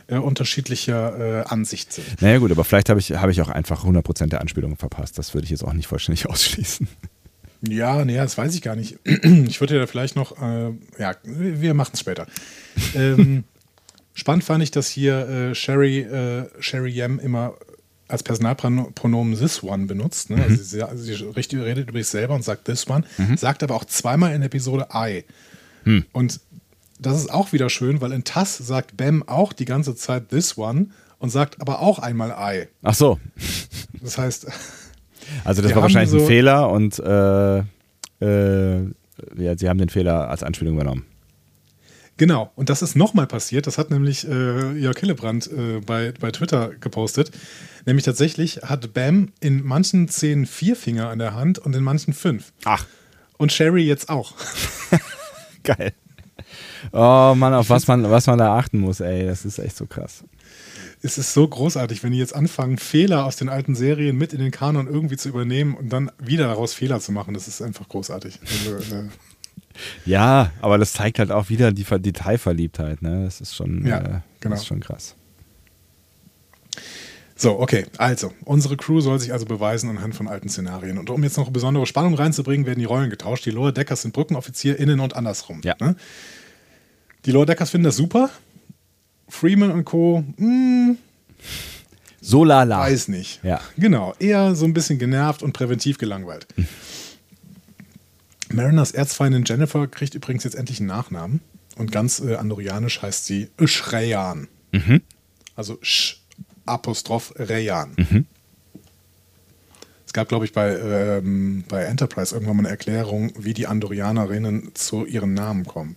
äh, unterschiedlicher äh, Ansicht sind. Naja gut, aber vielleicht habe ich, habe ich auch einfach 100% der Anspielungen verpasst. Das würde ich jetzt auch nicht vollständig ausschließen. Ja, nee, das weiß ich gar nicht. Ich würde ja vielleicht noch, äh, ja, wir machen es später. ähm, spannend fand ich, dass hier äh, Sherry, äh, Sherry Yam immer als Personalpronomen this one benutzt. Ne? Mhm. Also sie, also sie richtig, redet über sich selber und sagt this one, Mhm. sagt aber auch zweimal in der Episode I. Hm. Und das ist auch wieder schön, weil in TAS sagt Bam auch die ganze Zeit this one und sagt aber auch einmal I. Ach so. Das heißt, Also das war wahrscheinlich ein so- Fehler und äh, äh, ja, sie haben den Fehler als Anspielung übernommen. Genau, und das ist nochmal passiert. Das hat nämlich äh, Jörg Hillebrand äh, bei, bei Twitter gepostet. Nämlich tatsächlich hat Bam in manchen Szenen vier Finger an der Hand und in manchen fünf. Ach, Und Sherry jetzt auch. geil. Oh Mann, auf was man, was man da achten muss, ey, das ist echt so krass. Es ist so großartig, wenn die jetzt anfangen, Fehler aus den alten Serien mit in den Kanon irgendwie zu übernehmen und dann wieder daraus Fehler zu machen. Das ist einfach großartig. Also, äh, Ja, aber das zeigt halt auch wieder die Ver- Detailverliebtheit, ne? Das ist schon, Ja, äh, genau. das ist schon krass. So, okay. Also, unsere Crew soll sich also beweisen anhand von alten Szenarien. Und um jetzt noch besondere Spannung reinzubringen, werden die Rollen getauscht. Die Lower Deckers sind BrückenoffizierInnen und andersrum. Ja. Ne? Die Lower Deckers finden das super. Freeman und Co. Hm, So lala. weiß nicht. Ja. Genau. Eher so ein bisschen genervt und präventiv gelangweilt. Mariners Erzfeindin Jennifer kriegt übrigens jetzt endlich einen Nachnamen. Und ganz äh, andorianisch heißt sie Shreyan. Also Sch Apostroph Reyan. Es gab, glaube ich, bei, ähm, bei Enterprise irgendwann mal eine Erklärung, wie die Andorianerinnen zu ihren Namen kommen.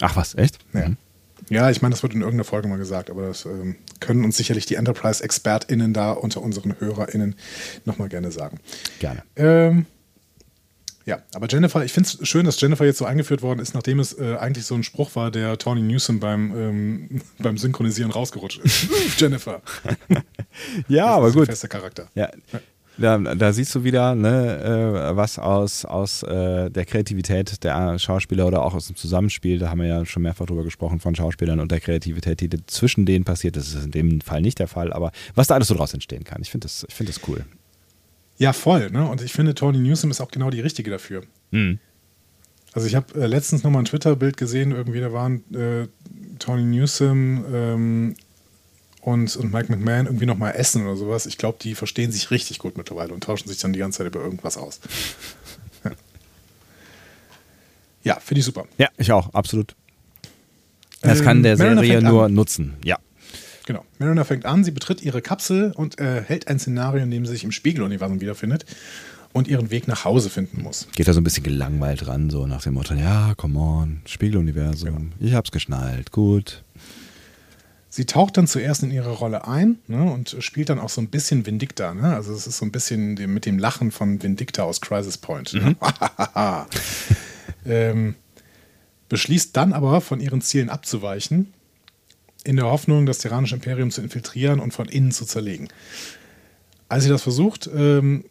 Ach was, echt? Ja, ja ich meine, das wird in irgendeiner Folge mal gesagt, aber das ähm, können uns sicherlich die Enterprise-ExpertInnen da unter unseren HörerInnen nochmal gerne sagen. Gerne. Ähm, ja, aber Jennifer, ich finde es schön, dass Jennifer jetzt so eingeführt worden ist, nachdem es äh, eigentlich so ein Spruch war, der Tony Newsom beim, ähm, beim Synchronisieren rausgerutscht ist. Jennifer. Ja, Das aber ist ein gut. fester Charakter. Ja. Da, da siehst du wieder, ne, äh, was aus, aus äh, der Kreativität der Schauspieler oder auch aus dem Zusammenspiel, da haben wir ja schon mehrfach drüber gesprochen, von Schauspielern und der Kreativität, die zwischen denen passiert. Das ist in dem Fall nicht der Fall, aber was da alles so draus entstehen kann. Ich finde das, ich find das cool. Ja, voll. Ne? Und ich finde, Tony Newsom ist auch genau die Richtige dafür. Mhm. Also ich habe äh, letztens nochmal ein Twitter-Bild gesehen, irgendwie, da waren äh, Tony Newsom ähm, und, und Mike McMahon irgendwie nochmal essen oder sowas. Ich glaube, die verstehen sich richtig gut mittlerweile und tauschen sich dann die ganze Zeit über irgendwas aus. ja, ja finde ich super. Ja, ich auch, absolut. Das Ähm, kann der Serie nur an. nutzen. Ja. Genau. Mariner fängt an, sie betritt ihre Kapsel und äh, hält ein Szenario, in dem sie sich im Spiegeluniversum wiederfindet und ihren Weg nach Hause finden muss. Geht da so ein bisschen gelangweilt ran, so nach dem Motto, ja, come on, Spiegeluniversum, ich hab's geschnallt, gut. Sie taucht dann zuerst in ihre Rolle ein ne, und spielt dann auch so ein bisschen Vindicta. Ne? Also es ist so ein bisschen mit dem Lachen von Vindicta aus Crisis Point. Ne? ähm, beschließt dann aber von ihren Zielen abzuweichen, in der Hoffnung, das Tyrannische Imperium zu infiltrieren und von innen zu zerlegen. Als sie das versucht, ähm,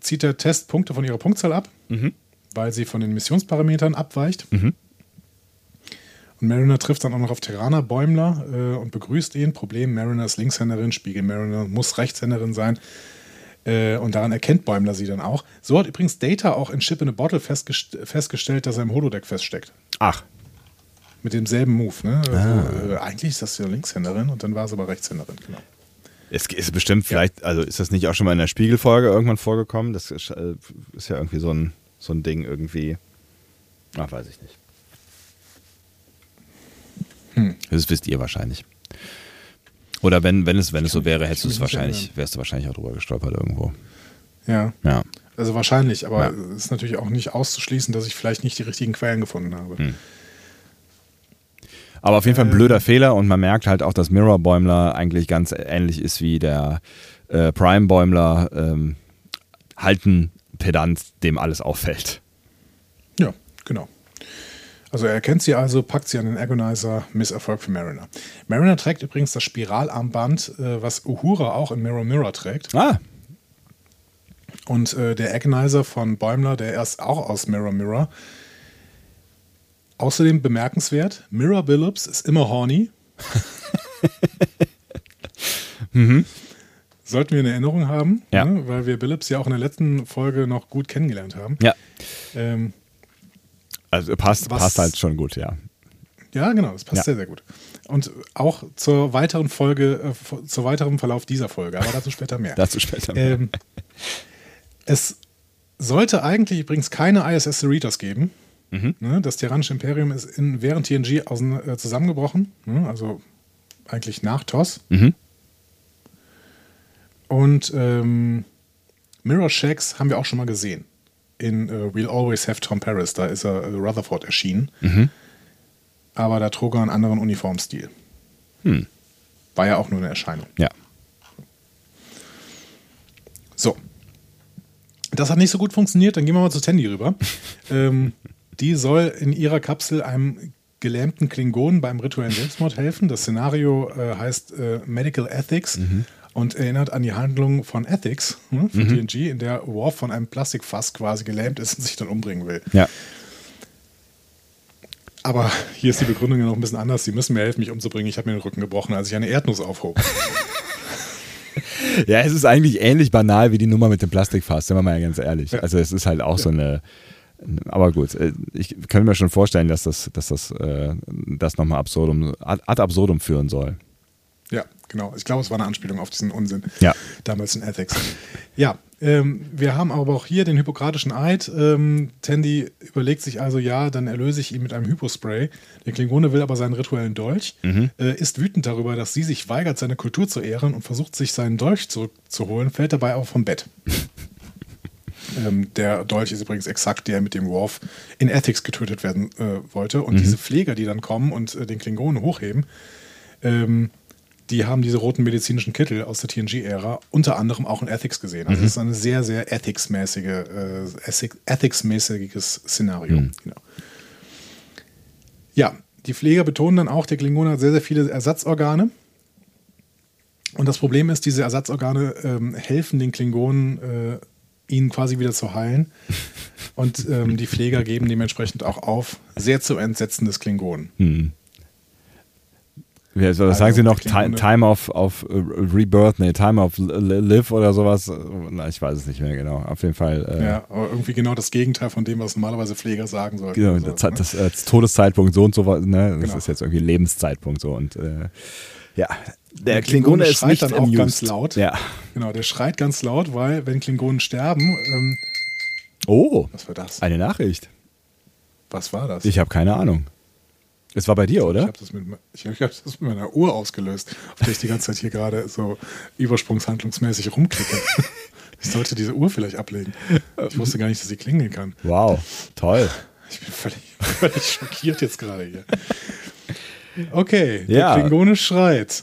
zieht der Test Punkte von ihrer Punktzahl ab, weil sie von den Missionsparametern abweicht. Und Mariner trifft dann auch noch auf Terraner Bäumler äh, und begrüßt ihn. Problem, Mariner ist Linkshänderin, Spiegel Mariner muss Rechtshänderin sein. Äh, und daran erkennt Bäumler sie dann auch. So hat übrigens Data auch in Ship in a Bottle festgest festgestellt, dass er im Holodeck feststeckt. Ach, Mit demselben Move. Ne? Also, äh, eigentlich ist das ja Linkshänderin und dann war es aber Rechtshänderin. Genau. es ist bestimmt vielleicht, also ist das nicht auch schon mal in der Spiegelfolge irgendwann vorgekommen? Das ist, äh, ist ja irgendwie so ein, so ein Ding irgendwie. Ach, weiß ich nicht. Hm. Das wisst ihr wahrscheinlich. Oder wenn, wenn es, wenn es so wäre, hättest du es wahrscheinlich, wärst du wahrscheinlich auch drüber gestolpert irgendwo. Ja, Ja. also wahrscheinlich, aber Ja. es ist natürlich auch nicht auszuschließen, dass ich vielleicht nicht die richtigen Quellen gefunden habe. Hm. Aber auf jeden Fall ein blöder Fehler und man merkt halt auch, dass Mirror Bäumler eigentlich ganz ähnlich ist wie der äh, Prime Bäumler. Ähm, halten Pedant, dem alles auffällt. Ja, genau. Also er erkennt sie also, packt sie an den Agonizer, Misserfolg für Mariner. Mariner trägt übrigens das Spiralarmband, äh, was Uhura auch in Mirror Mirror trägt. Ah, Und äh, der Agonizer von Bäumler, der erst auch aus Mirror Mirror. Außerdem bemerkenswert, Mirror Billups ist immer horny. Sollten wir in Erinnerung haben, Ja. ne? weil wir Billups ja auch in der letzten Folge noch gut kennengelernt haben. ja. Ähm, Also passt, Was- passt halt schon gut, ja. Ja, genau, das passt Ja. sehr, sehr gut. Und auch zur weiteren Folge, äh, zur weiteren Verlauf dieser Folge, aber dazu später mehr. Dazu später. mehr. Ähm, es sollte eigentlich übrigens keine ISS Cerritos geben. Mhm. Ne, das Terranische Imperium ist in, während TNG äh, zusammengebrochen, ne, also eigentlich nach TOS. Mhm. Und ähm, Mirror Shacks haben wir auch schon mal gesehen. In äh, We'll Always Have Tom Paris, da ist er äh, Rutherford erschienen. Mhm. Aber da trug er einen anderen Uniformstil. Hm. War ja auch nur eine Erscheinung. Ja. So. Das hat nicht so gut funktioniert, dann gehen wir mal zu Tandy rüber. ähm, die soll in ihrer Kapsel einem gelähmten Klingonen beim rituellen Selbstmord helfen. Das Szenario äh, heißt äh, Medical Ethics und erinnert an die Handlung von Ethics ne, für TNG, in der Worf von einem Plastikfass quasi gelähmt ist und sich dann umbringen will. Ja. Aber hier ist die Begründung ja noch ein bisschen anders. Sie müssen mir helfen, mich umzubringen. Ich habe mir den Rücken gebrochen, als ich eine Erdnuss aufhob. Ja, es ist eigentlich ähnlich banal wie die Nummer mit dem Plastikfass, sind wir mal ganz ehrlich. Ja. Also es ist halt auch so eine, aber gut, äh, ich kann mir schon vorstellen, dass das, dass das, äh, das nochmal absurdum, ad absurdum führen soll. Ja, genau. Ich glaube, es war eine Anspielung auf diesen Unsinn. Ja. Damals in Ethics. Ja, ähm, wir haben aber auch hier den hippokratischen Eid. Ähm, Tandy überlegt sich also, ja, dann erlöse ich ihn mit einem Hypospray. Der Klingone will aber seinen rituellen Dolch, äh, ist wütend darüber, dass sie sich weigert, seine Kultur zu ehren und versucht, sich seinen Dolch zurückzuholen, fällt dabei aber vom Bett. ähm, der Dolch ist übrigens exakt der, mit dem Worf in Ethics getötet werden äh, wollte. Und diese Pfleger, die dann kommen und äh, den Klingonen hochheben, ähm, die haben diese roten medizinischen Kittel aus der TNG-Ära unter anderem auch in Ethics gesehen. Also es ist ein sehr, sehr Ethics-mäßige, äh, Ethic- Ethics-mäßiges Szenario. Genau. Ja, die Pfleger betonen dann auch, der Klingon hat sehr, sehr viele Ersatzorgane. Und das Problem ist, diese Ersatzorgane ähm, helfen den Klingonen, äh, ihn quasi wieder zu heilen. Und ähm, die Pfleger geben dementsprechend auch auf, sehr zu Entsetzen des Klingonen. Hm. Ja, was Also, sagen Sie noch? Klingone- Time of, of äh, Rebirth, nee, Time of Li- Live oder sowas? Na, ich weiß es nicht mehr genau. Auf jeden Fall. Äh, Ja, aber irgendwie genau das Gegenteil von dem, was normalerweise Pfleger sagen sollten. Genau, Also, das, ne? das, das Todeszeitpunkt so und so, ne? Das Genau. ist jetzt irgendwie Lebenszeitpunkt so und äh, ja, der, Der Klingone Klingone ist schreit nicht dann auch amused. ganz laut. Ja. Genau, der schreit ganz laut, weil wenn Klingonen sterben, ähm, Oh, was war das? eine Nachricht. Was war das? Ich habe keine Ahnung. Es war bei dir, Ich oder? habe das, mit, ich hab das mit meiner Uhr ausgelöst, auf der ich die ganze Zeit hier gerade so übersprungshandlungsmäßig rumklicke. Ich sollte diese Uhr vielleicht ablegen. Ich wusste gar nicht, dass sie klingeln kann. Wow, toll. Ich bin völlig, völlig schockiert jetzt gerade hier. Okay, der Ja. Klingone schreit.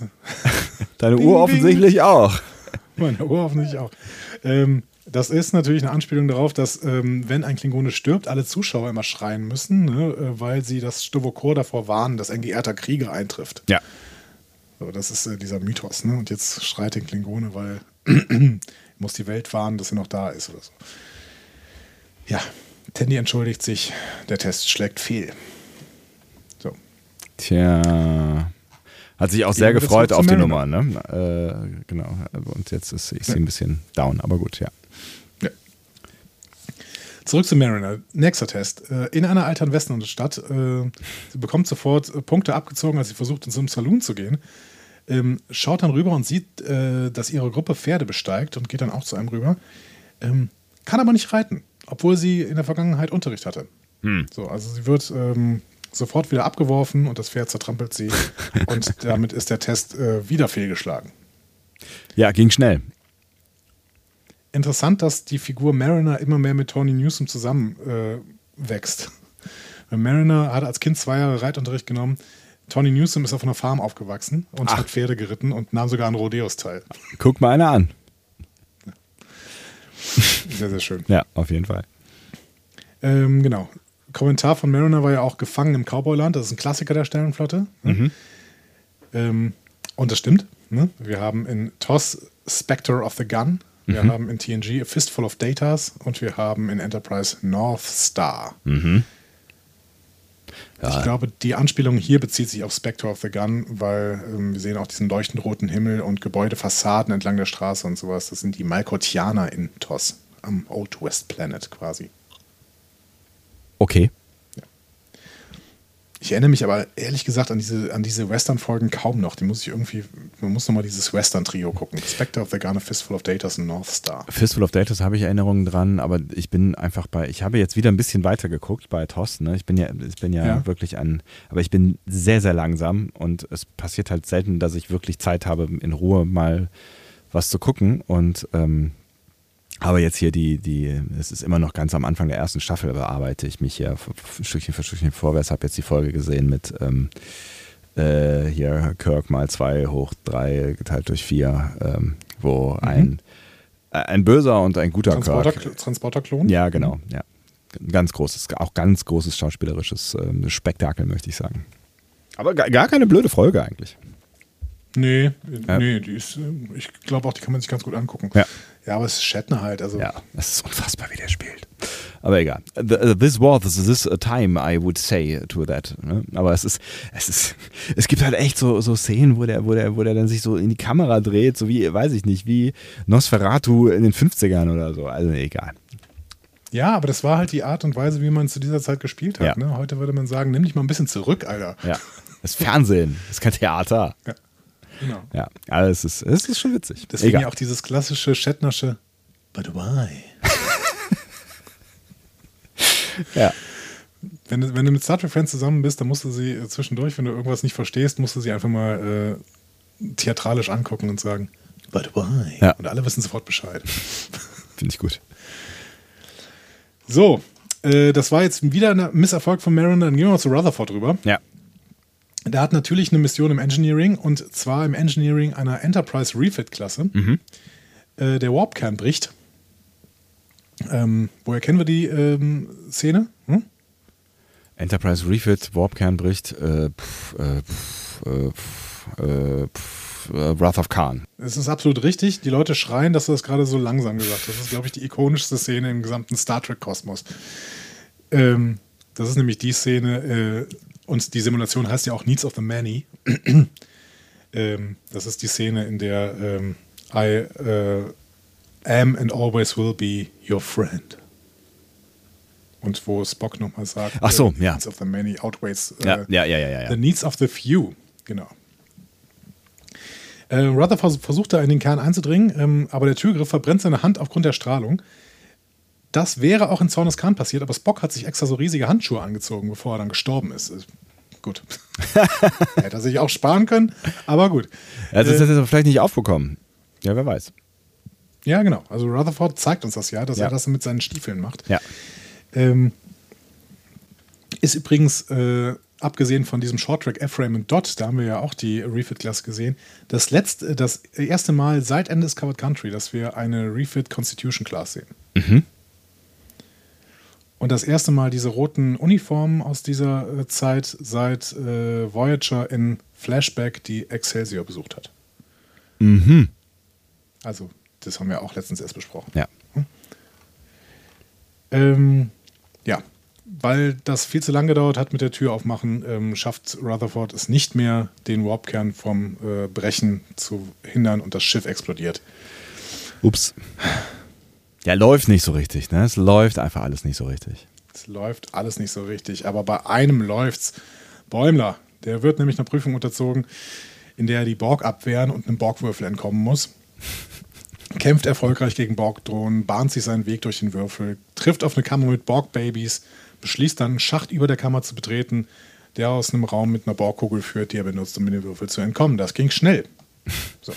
Deine Ding, Uhr ding. offensichtlich auch. Meine Uhr hoffentlich auch. Ähm, das ist natürlich eine Anspielung darauf, dass, ähm, wenn ein Klingone stirbt, alle Zuschauer immer schreien müssen, ne, äh, weil sie das Stovokor davor warnen, dass ein geehrter Krieger eintrifft. Ja. So, das ist äh, dieser Mythos. Ne? Und jetzt schreit den Klingone, weil muss die Welt warnen, dass er noch da ist oder so. Ja, Tandy entschuldigt sich, der Test schlägt fehl. Tja. Hat sich auch sehr wir gefreut auf die. Nummer, ne? Äh, genau. Und jetzt ist, sie Ja. ein bisschen down, aber gut, ja. Ja. Zurück zu Mariner. Nächster Test. Äh, In einer alten Westernstadt. äh, Sie bekommt sofort äh, Punkte abgezogen, als sie versucht, in so einen Saloon zu gehen. Ähm, Schaut dann rüber und sieht, äh, dass ihre Gruppe Pferde besteigt und geht dann auch zu einem rüber. Ähm, Kann aber nicht reiten, obwohl sie in der Vergangenheit Unterricht hatte. So, also sie wird ähm, sofort wieder abgeworfen und das Pferd zertrampelt sie. und damit ist der Test äh, wieder fehlgeschlagen. Ja, ging schnell. interessant, dass die Figur Mariner immer mehr mit Tony Newsom zusammen äh, Mariner hat als Kind zwei Jahre Reitunterricht genommen. Tony Newsom ist auf einer Farm aufgewachsen und Ach. hat Pferde geritten und nahm sogar an Rodeos teil. Guck mal einer an. Sehr, sehr schön. Ja, auf jeden Fall. Ähm, genau. Kommentar von Mariner war ja auch gefangen im Cowboyland. Das ist ein Klassiker der Sternenflotte. Ne? Ähm, und das stimmt. Ne? Wir haben in TOS Spectre of the Gun. Wir haben in TNG A Fistful of Datas und wir haben in Enterprise North Star. Ich glaube, die Anspielung hier bezieht sich auf Spectre of the Gun, weil ähm, wir sehen auch diesen leuchtend roten Himmel und Gebäudefassaden entlang der Straße und sowas. Das sind die Malkotianer in TOS, am Old West Planet quasi. Okay. Ich erinnere mich aber ehrlich gesagt an diese, an diese Western-Folgen kaum noch. Die muss ich irgendwie, man muss nochmal dieses Western-Trio gucken. Spectre of the Gun, A Fistful of Datas und North Star. Fistful of Datas habe ich Erinnerungen dran, aber ich bin einfach bei, ich habe jetzt wieder ein bisschen weiter geguckt bei TOS. Ne? Ich bin ja, ich bin ja, Ja. wirklich ein, aber ich bin sehr, sehr langsam und es passiert halt selten, dass ich wirklich Zeit habe, in Ruhe mal was zu gucken und ähm, aber jetzt hier die, die, es ist immer noch ganz am Anfang der ersten Staffel, bearbeite ich mich hier Stückchen für Stückchen vorwärts, habe jetzt die Folge gesehen mit ähm, äh, hier Kirk mal zwei hoch drei geteilt durch vier, ähm, wo ein, äh, ein böser und ein guter Transporter, Kirk. Transporterklon? Ja, genau, ja. Ganz großes, auch ganz großes schauspielerisches ähm, Spektakel, möchte ich sagen. Aber gar, gar keine blöde Folge eigentlich. Nee, Ja. nee, die ist, äh, ich glaube auch, die kann man sich ganz gut angucken. Ja. Ja, aber es ist Shatner halt. Also, Ja, es ist unfassbar, wie der spielt. Aber egal. The, uh, this was this, a time, I would say to that. Ne? Aber es ist, es ist, es gibt halt echt so, so Szenen, wo der, wo der, wo der dann sich so in die Kamera dreht, so wie, weiß ich nicht, wie Nosferatu in den 50ern oder so. Also egal. Ja, aber das war halt die Art und Weise, wie man zu dieser Zeit gespielt hat. Ja. Ne? Heute würde man sagen, nimm dich mal ein bisschen zurück, Alter. Ja. Das Fernsehen, das ist kein Theater. Genau. Ja, aber es ist, es ist schon witzig. Deswegen egal. ja auch dieses klassische Shatnersche But why? Ja. Wenn du, wenn du mit Star Trek Friends zusammen bist, dann musst du sie äh, zwischendurch, wenn du irgendwas nicht verstehst, musst du sie einfach mal äh, theatralisch angucken und sagen, But why? Ja. Und alle wissen sofort Bescheid. Finde ich gut. So, äh, das war jetzt wieder ein Misserfolg von Mariner. Dann gehen wir mal zu Rutherford rüber. Ja. Der hat natürlich eine Mission im Engineering und zwar im Engineering einer Enterprise Refit-Klasse. Äh, der Warp-Kern bricht. Ähm, woher kennen wir die ähm, Szene? Hm? Enterprise Refit, Warpkern bricht, äh, pff, äh, pff, äh, pff, äh, äh, Wrath of Khan. Es ist absolut richtig. Die Leute schreien, dass du das gerade so langsam gesagt hast. Das ist, glaube ich, die ikonischste Szene im gesamten Star Trek-Kosmos. Ähm, das ist nämlich die Szene, äh, und die Simulation heißt ja auch Needs of the Many. ähm, das ist die Szene, in der ähm, I äh, am and always will be your friend. Und wo Spock nochmal sagt, Ach so, äh, ja. Needs of the Many outweighs äh, Ja, ja, ja, ja, ja. The Needs of the Few, genau. Äh, Rutherford versucht da in den Kern einzudringen, ähm, aber der Türgriff verbrennt seine Hand aufgrund der Strahlung. Das wäre auch in Zornes Khan passiert, aber Spock hat sich extra so riesige Handschuhe angezogen, bevor er dann gestorben ist. Gut. Hätte er sich auch sparen können, aber gut. Also ist Äh, das jetzt vielleicht nicht aufgekommen. Ja, wer weiß. ja, genau. Also Rutherford zeigt uns das ja, dass Ja. er das mit seinen Stiefeln macht. Ja. Ähm, ist übrigens, äh, abgesehen von diesem Short-Track F-Frame und Dot, da haben wir ja auch die Refit-Class gesehen, das, letzte, das erste Mal seit Ende Discovered Country, dass wir eine Refit Constitution Class sehen. Mhm. Und das erste Mal diese roten Uniformen aus dieser äh, Zeit seit äh, Voyager in Flashback die Excelsior besucht hat. Mhm. Also, das haben wir auch letztens erst besprochen. Ja. Ähm, ja, weil das viel zu lange gedauert hat mit der Tür aufmachen, ähm, schafft Rutherford es nicht mehr, den Warpkern vom äh, Brechen zu hindern und das Schiff explodiert. Ups. Ja, läuft nicht so richtig, ne? Es läuft einfach alles nicht so richtig. Es läuft alles nicht so richtig, aber bei einem läuft's. Bäumler, der wird nämlich einer Prüfung unterzogen, in der er die Borg abwehren und einem Borgwürfel entkommen muss. Kämpft erfolgreich gegen Borgdrohnen, bahnt sich seinen Weg durch den Würfel, trifft auf eine Kammer mit Borg-Babys, beschließt dann, einen Schacht über der Kammer zu betreten, der aus einem Raum mit einer Borgkugel führt, die er benutzt, um in den Würfel zu entkommen. Das ging schnell. So.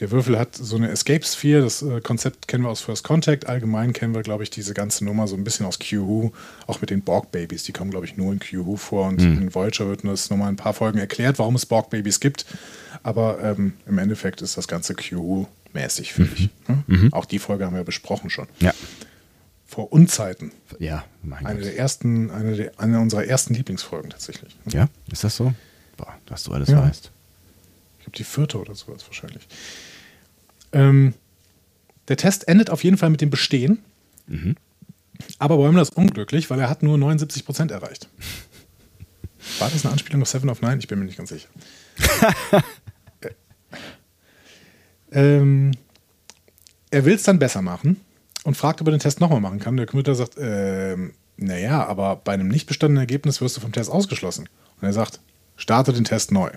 Der Würfel hat so eine Escape Sphere, das äh, Konzept kennen wir aus First Contact. Allgemein kennen wir, glaube ich, diese ganze Nummer so ein bisschen aus Q-Who, auch mit den Borg-Babys. Die kommen, glaube ich, nur in Q-Who vor und in Voyager wird uns nochmal ein paar Folgen erklärt, warum es Borg-Babys gibt. Aber ähm, im Endeffekt ist das Ganze Q-Who-mäßig, finde ich. ne? Auch die Folge haben wir besprochen schon. Ja. Vor Unzeiten. Ja, mein Eine Gott. der ersten, eine, der, eine unserer ersten Lieblingsfolgen tatsächlich. Ja, ist das so? Boah, was du alles Ja. weißt. Ich glaube, die vierte oder sowas wahrscheinlich. Ähm, der Test endet auf jeden Fall mit dem Bestehen. Aber Bäumler ist unglücklich, weil er hat nur 79 Prozent erreicht. War das eine Anspielung auf Seven of Nine? Ich bin mir nicht ganz sicher. Äh, ähm, er will es dann besser machen und fragt, ob er den Test nochmal machen kann. Der Computer sagt, ähm, naja, aber bei einem nicht bestandenen Ergebnis wirst du vom Test ausgeschlossen. Und er sagt, starte den Test neu.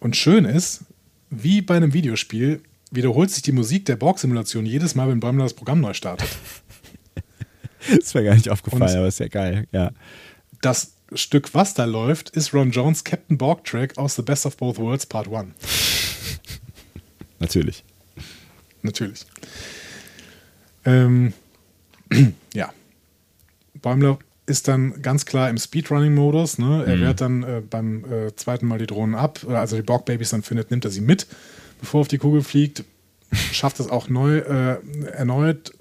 Und schön ist, wie bei einem Videospiel wiederholt sich die Musik der Borg-Simulation jedes Mal, wenn Bäumler das Programm neu startet. Das wäre gar nicht aufgefallen, Und- aber ist ja geil. Ja. Das Stück, was da läuft, ist Ron Jones Captain Borg Track aus The Best of Both Worlds Part 1. Natürlich. Natürlich. Ähm, ja. Bäumler ist dann ganz klar im Speedrunning-Modus. Ne? Er wehrt dann äh, beim äh, zweiten Mal die Drohnen ab. Äh, Also die Borg-Babys dann findet, nimmt er sie mit, bevor er auf die Kugel fliegt. Schafft es auch neu, äh, erneut,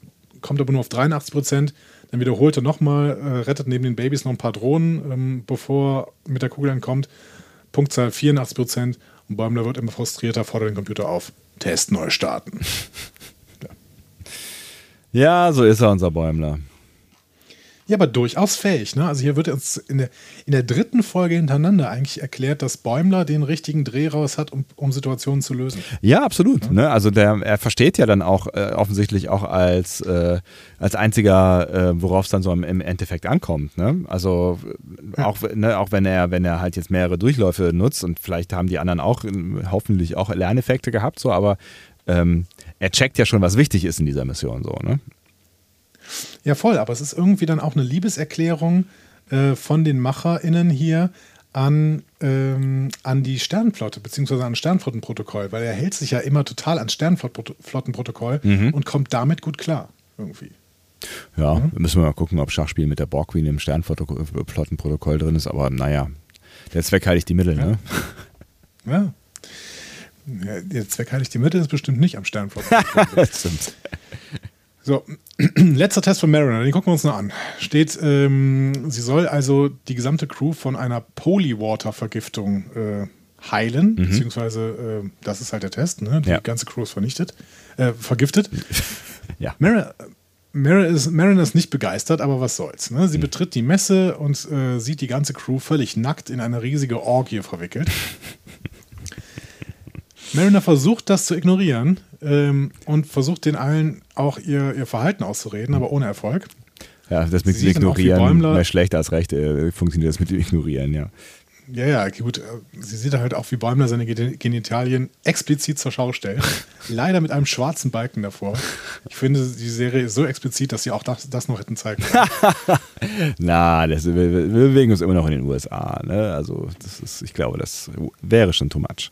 kommt aber nur auf 83 Prozent. Dann wiederholt er nochmal, äh, rettet neben den Babys noch ein paar Drohnen, ähm, bevor er mit der Kugel entkommt. Punktzahl 84 Prozent. Und Bäumler wird immer frustrierter, fordert den Computer auf. Test neu starten. Ja, so ist er, unser Bäumler. Ja, aber durchaus fähig. Ne? Also hier wird uns in der, in der dritten Folge hintereinander eigentlich erklärt, dass Bäumler den richtigen Dreh raus hat, um, um Situationen zu lösen. Ja, absolut. Ne? Also der, er versteht ja dann auch äh, offensichtlich auch als, äh, als einziger, äh, worauf es dann so im, im Endeffekt ankommt. Ne? Also äh, auch, ne, auch wenn er, wenn er halt jetzt mehrere Durchläufe nutzt und vielleicht haben die anderen auch äh, hoffentlich auch Lerneffekte gehabt, so, aber ähm, er checkt ja schon, was wichtig ist in dieser Mission so, ne? Ja, voll. Aber es ist irgendwie dann auch eine Liebeserklärung äh, von den MacherInnen hier an, ähm, an die Sternenflotte, beziehungsweise an Sternflottenprotokoll, weil er hält sich ja immer total ans Sternflottenprotokoll und kommt damit gut klar. Irgendwie. Ja, müssen wir mal gucken, ob Schachspiel mit der Borg Queen im Sternflottenprotokoll drin ist, aber naja, der Zweck heiligt die Mittel, ne? Ja. ja der Zweck heiligt die Mitte ist bestimmt nicht am Sternenflottenprotokoll. Stimmt. So, letzter Test von Mariner, den gucken wir uns noch an. Steht, ähm, sie soll also die gesamte Crew von einer Polywater-Vergiftung äh, heilen, beziehungsweise äh, das ist halt der Test, ne? Die Ja. ganze Crew ist vernichtet, äh, vergiftet. Ja. Mariner, Mariner, ist, Mariner ist nicht begeistert, aber was soll's. Ne? Sie betritt die Messe und äh, sieht die ganze Crew völlig nackt in eine riesige Orgie verwickelt. Mariner versucht das zu ignorieren ähm, und versucht den allen auch ihr, ihr Verhalten auszureden, aber ohne Erfolg. Ja, das mit wie Ignorieren, mehr schlecht als recht, äh, funktioniert das mit dem Ignorieren, ja. Ja, ja, gut. äh, Sie sieht halt auch, wie Bäumler seine Gen- Genitalien explizit zur Schau stellt. Leider mit einem schwarzen Balken davor. Ich finde, die Serie ist so explizit, dass sie auch das, das noch hätten zeigen können. Na, das, wir, wir bewegen uns immer noch in den USA, ne? Also, das ist, ich glaube, das wäre schon too much.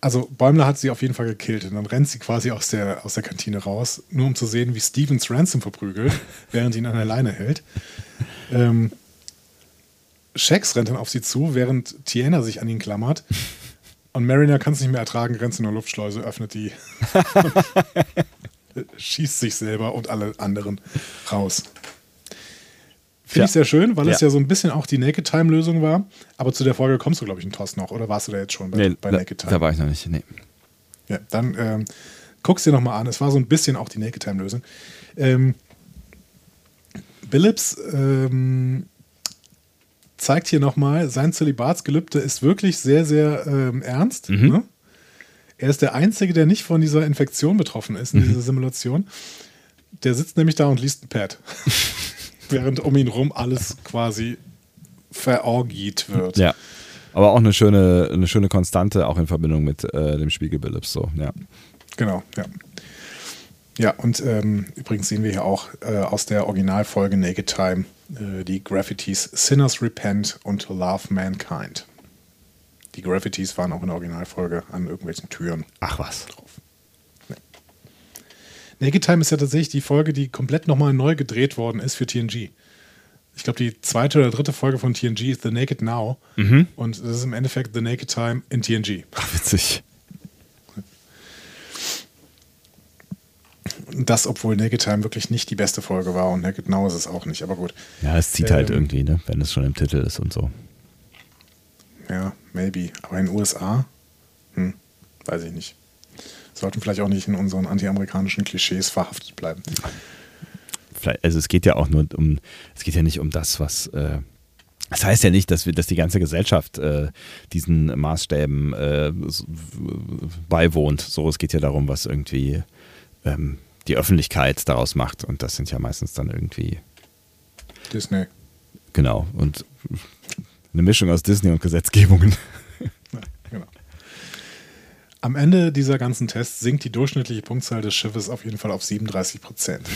Also Bäumler hat sie auf jeden Fall gekillt und dann rennt sie quasi aus der, aus der Kantine raus, nur um zu sehen, wie Stevens Ransom verprügelt, während sie ihn an der Leine hält. Ähm, Shax rennt dann auf sie zu, während Tiana sich an ihn klammert. Und Mariner kann es nicht mehr ertragen, rennt in der Luftschleuse, öffnet die, schießt sich selber und alle anderen raus. Finde Ja. ich sehr schön, weil es Ja. ja so ein bisschen auch die Naked Time-Lösung war. Aber zu der Folge kommst du, glaube ich, in Toss noch. Oder warst du da jetzt schon bei, Nee, bei da, Naked Time? da war ich noch nicht. Nee. Ja, dann ähm, guck's dir nochmal an. Es war so ein bisschen auch die Naked Time-Lösung. Ähm, Billups ähm, zeigt hier nochmal, sein Zölibatsgelübde ist wirklich sehr, sehr ähm, ernst. Ne? Er ist der Einzige, der nicht von dieser Infektion betroffen ist in dieser Simulation. Der sitzt nämlich da und liest ein Pad. Während um ihn rum alles quasi verorgiet wird. Ja. Aber auch eine schöne, eine schöne Konstante, auch in Verbindung mit äh, dem Spiegel Billups. So, ja. Genau, ja. Ja, und ähm, übrigens sehen wir hier auch äh, aus der Originalfolge Naked Time äh, die Graffitis Sinners Repent und Love Mankind. Die Graffitis waren auch in der Originalfolge an irgendwelchen Türen Ach was. drauf. Naked Time ist ja tatsächlich die Folge, die komplett nochmal neu gedreht worden ist für TNG. Ich glaube, die zweite oder dritte Folge von TNG ist The Naked Now. Und das ist im Endeffekt The Naked Time in TNG. Ach, witzig. Das, obwohl Naked Time wirklich nicht die beste Folge war und Naked Now ist es auch nicht, aber gut. Ja, es zieht halt Ähm, irgendwie, ne? Wenn es schon im Titel ist und so. Ja, maybe. Aber in den USA? Hm, weiß ich nicht. Sollten vielleicht auch nicht in unseren anti-amerikanischen Klischees verhaftet bleiben. Also es geht ja auch nur um, es geht ja nicht um das, was. Äh, das heißt ja nicht, dass wir, dass die ganze Gesellschaft äh, diesen Maßstäben äh, beiwohnt. So, es geht ja darum, was irgendwie ähm, die Öffentlichkeit daraus macht. Und das sind ja meistens dann irgendwie, Disney. genau, und eine Mischung aus Disney und Gesetzgebungen. Am Ende dieser ganzen Tests sinkt die durchschnittliche Punktzahl des Schiffes auf jeden Fall auf 37 Prozent.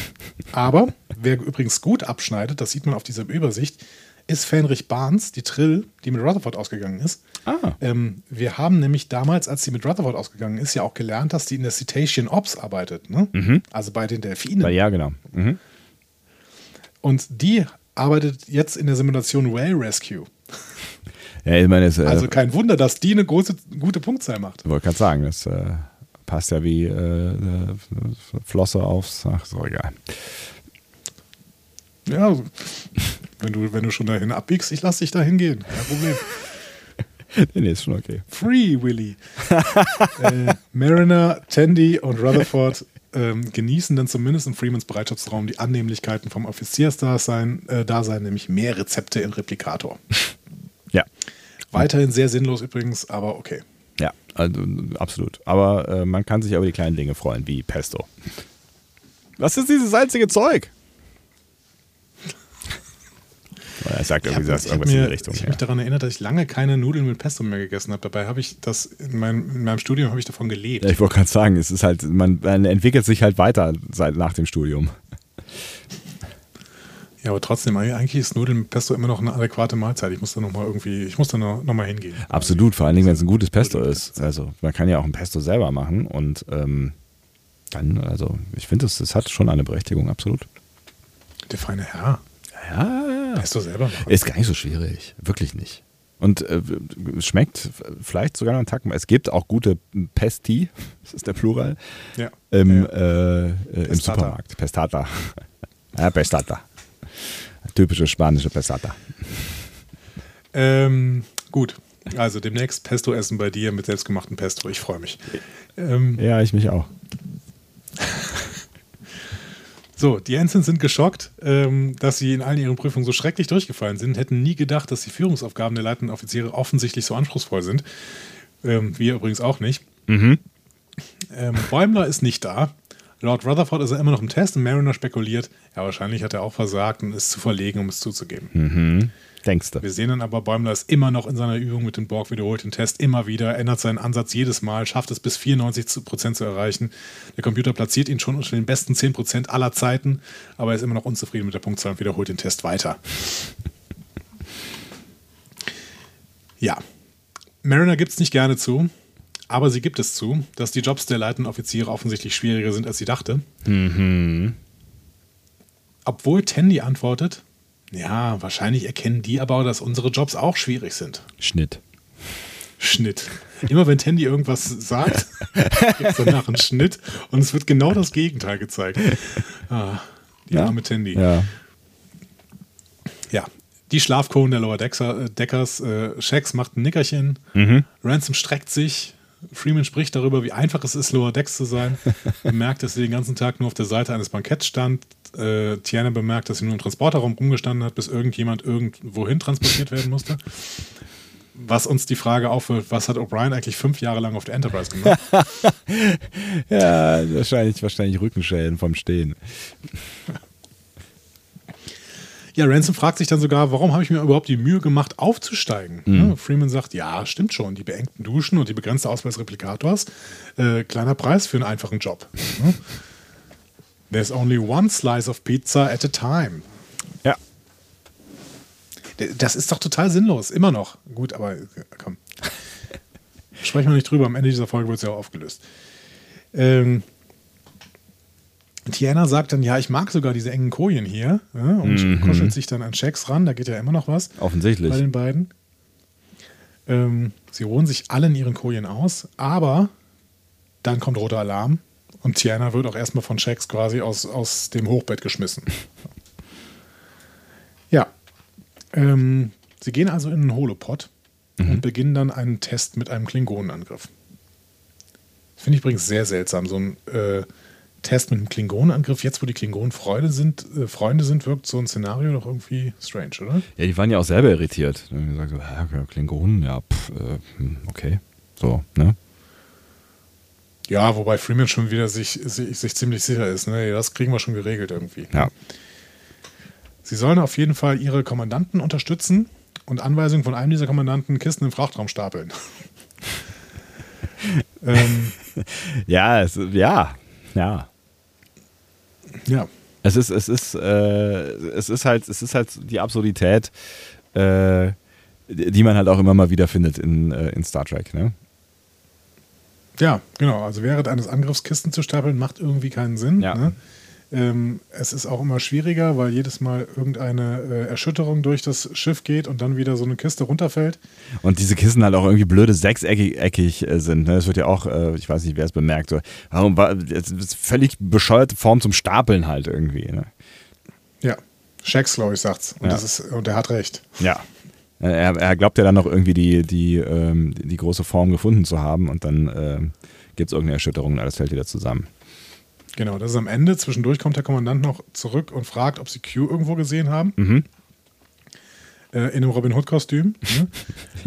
Aber wer übrigens gut abschneidet, das sieht man auf dieser Übersicht, ist Fähnrich Barnes, die Trill, die mit Rutherford ausgegangen ist. Ah. Ähm, wir haben nämlich damals, als sie mit Rutherford ausgegangen ist, ja auch gelernt, dass die in der Cetacean Ops arbeitet. Ne? Also bei den Delfinen. Ja, genau. Mhm. Und die arbeitet jetzt in der Simulation Whale Rescue. Ja, ich meine, es, äh, Also kein Wunder, dass die eine große, gute Punktzahl macht. Ich wollte gerade sagen, das äh, passt ja wie äh, äh, Flosse aufs. Ach, so egal. Ja, also, wenn du, wenn du schon dahin abbiegst, ich lass dich dahin gehen. Kein Problem. Nee, nee, ist schon okay. Free Willy. äh, Mariner, Tandy und Rutherford ähm, genießen dann zumindest in Freemans Bereitschaftsraum die Annehmlichkeiten vom Offiziersdasein, äh, Dasein, nämlich mehr Rezepte im Replikator. Ja. Weiterhin sehr sinnlos übrigens, aber okay. Ja, also, absolut. Aber äh, man kann sich über die kleinen Dinge freuen, wie Pesto. Was ist dieses salzige Zeug? Er sagt Ich irgendwie habe das irgendwas in die Richtung. ich hab Ja. mich daran erinnert, dass ich lange keine Nudeln mit Pesto mehr gegessen habe. Dabei habe ich das in meinem, in meinem Studium habe ich davon gelebt. Ja, ich wollte gerade sagen, es ist halt, man, man entwickelt sich halt weiter seit nach dem Studium. Ja, aber trotzdem, eigentlich ist Nudeln mit Pesto immer noch eine adäquate Mahlzeit. Ich muss da noch mal irgendwie, ich muss da noch, noch mal hingehen. Absolut, vor allen Dingen, wenn es ein gutes Pesto ist. Also man kann ja auch ein Pesto selber machen und ähm, dann, also ich finde, es das hat schon eine Berechtigung, absolut. Der feine Herr. Ja, Pesto selber machen. ist gar nicht so schwierig, wirklich nicht. Und äh, es schmeckt vielleicht sogar noch einen Tacken. Es gibt auch gute Pesti, das ist der Plural, Ja. im, ja. äh, äh, im. Supermarkt. Pestata. ja, Pestata. Typische spanische Pestata. Ähm, gut. Also demnächst Pesto essen bei dir mit selbstgemachtem Pesto. Ich freue mich. Ähm, Ja, ich mich auch. So, die Ensigns sind geschockt, ähm, dass sie in allen ihren Prüfungen so schrecklich durchgefallen sind, hätten nie gedacht, dass die Führungsaufgaben der leitenden Offiziere offensichtlich so anspruchsvoll sind. Ähm, wir übrigens auch nicht. Ähm, Bäumler ist nicht da. Lord Rutherford ist er immer noch im Test und Mariner spekuliert, ja, wahrscheinlich hat er auch versagt und ist zu verlegen, um es zuzugeben. Mhm. Denkst du? Wir sehen dann aber, Bäumler ist immer noch in seiner Übung mit dem Borg, wiederholt den Test immer wieder, ändert seinen Ansatz jedes Mal, schafft es bis 94% zu erreichen. Der Computer platziert ihn schon unter den besten 10% aller Zeiten, aber er ist immer noch unzufrieden mit der Punktzahl und wiederholt den Test weiter. Ja, Mariner gibt es nicht gerne zu, aber sie gibt es zu, dass die Jobs der leitenden Offiziere offensichtlich schwieriger sind, als sie dachte. Obwohl Tandy antwortet, ja, wahrscheinlich erkennen die aber, dass unsere Jobs auch schwierig sind. Schnitt. Schnitt. Immer wenn Tandy irgendwas sagt, gibt es danach einen Schnitt und es wird genau das Gegenteil gezeigt. Ah, die Ja. arme Tandy. Ja. Ja, die Schlafkohlen der Lower Deckers, äh, Shax macht ein Nickerchen, Ransom streckt sich, Freeman spricht darüber, wie einfach es ist, Lower Decks zu sein, bemerkt, dass sie den ganzen Tag nur auf der Seite eines Banketts stand, äh, Tiana bemerkt, dass sie nur im Transporterraum rumgestanden hat, bis irgendjemand irgendwohin transportiert werden musste. Was uns die Frage aufwirft, was hat O'Brien eigentlich fünf Jahre lang auf der Enterprise gemacht? Ja, wahrscheinlich, wahrscheinlich Rückenschellen vom Stehen. Ja, Ransom fragt sich dann sogar, warum habe ich mir überhaupt die Mühe gemacht, aufzusteigen? Ja, Freeman sagt, ja, stimmt schon, die beengten Duschen und die begrenzte Auswahl des Replikators, äh, kleiner Preis für einen einfachen Job. Ja. There's only one slice of pizza at a time. Ja. Das ist doch total sinnlos, immer noch. Gut, aber äh, komm. Sprechen wir nicht drüber, am Ende dieser Folge wird es ja auch aufgelöst. Ähm, Tiana sagt dann, ja, ich mag sogar diese engen Kojen hier ja, und kuschelt sich dann an Shax ran, da geht ja immer noch was Offensichtlich. bei den beiden. Ähm, sie ruhen sich alle in ihren Kojen aus, aber dann kommt roter Alarm und Tiana wird auch erstmal von Shax quasi aus, aus dem Hochbett geschmissen. Ja. Ähm, sie gehen also in einen Holopod und beginnen dann einen Test mit einem Klingonenangriff. Finde ich übrigens sehr seltsam, so ein äh, Test mit einem Klingonenangriff. Jetzt, wo die Klingonen Freude sind, äh, Freunde sind, wirkt so ein Szenario doch irgendwie strange, oder? Ja, die waren ja auch selber irritiert. Die haben gesagt, so, ja, Klingonen, ja, pff, äh, hm, okay. So, ne? Ja, wobei Freeman schon wieder sich, sich, sich ziemlich sicher ist. Ne? Das kriegen wir schon geregelt irgendwie. Ja. Sie sollen auf jeden Fall ihre Kommandanten unterstützen und Anweisungen von einem dieser Kommandanten Kisten im Frachtraum stapeln. ähm, Ja, es, ja, ja. Ja, Es ist, es ist, äh, es ist halt, es ist halt die Absurdität, äh, die man halt auch immer mal wieder findet in, äh, in Star Trek, ne? Ja, genau. Also während eines Angriffs Kisten zu stapeln, macht irgendwie keinen Sinn. Ja. Ne? Ähm, es ist auch immer schwieriger, weil jedes Mal irgendeine äh, Erschütterung durch das Schiff geht und dann wieder so eine Kiste runterfällt. Und diese Kissen halt auch irgendwie blöde sechseckig eckig, äh, sind. Ne? Das wird ja auch, äh, ich weiß nicht, wer es bemerkt. So, warum war, völlig bescheuerte Form zum Stapeln halt irgendwie. Ne? Ja, Shax, glaube ich, sagt's. Und, Ja. das ist, und er hat recht. Ja. Er, er glaubt ja dann noch irgendwie die, die, ähm, die große Form gefunden zu haben und dann ähm, gibt es irgendeine Erschütterung und alles fällt wieder zusammen. Genau, das ist am Ende. Zwischendurch kommt der Kommandant noch zurück und fragt, ob sie Q irgendwo gesehen haben. Mhm. Äh, in einem Robin Hood-Kostüm.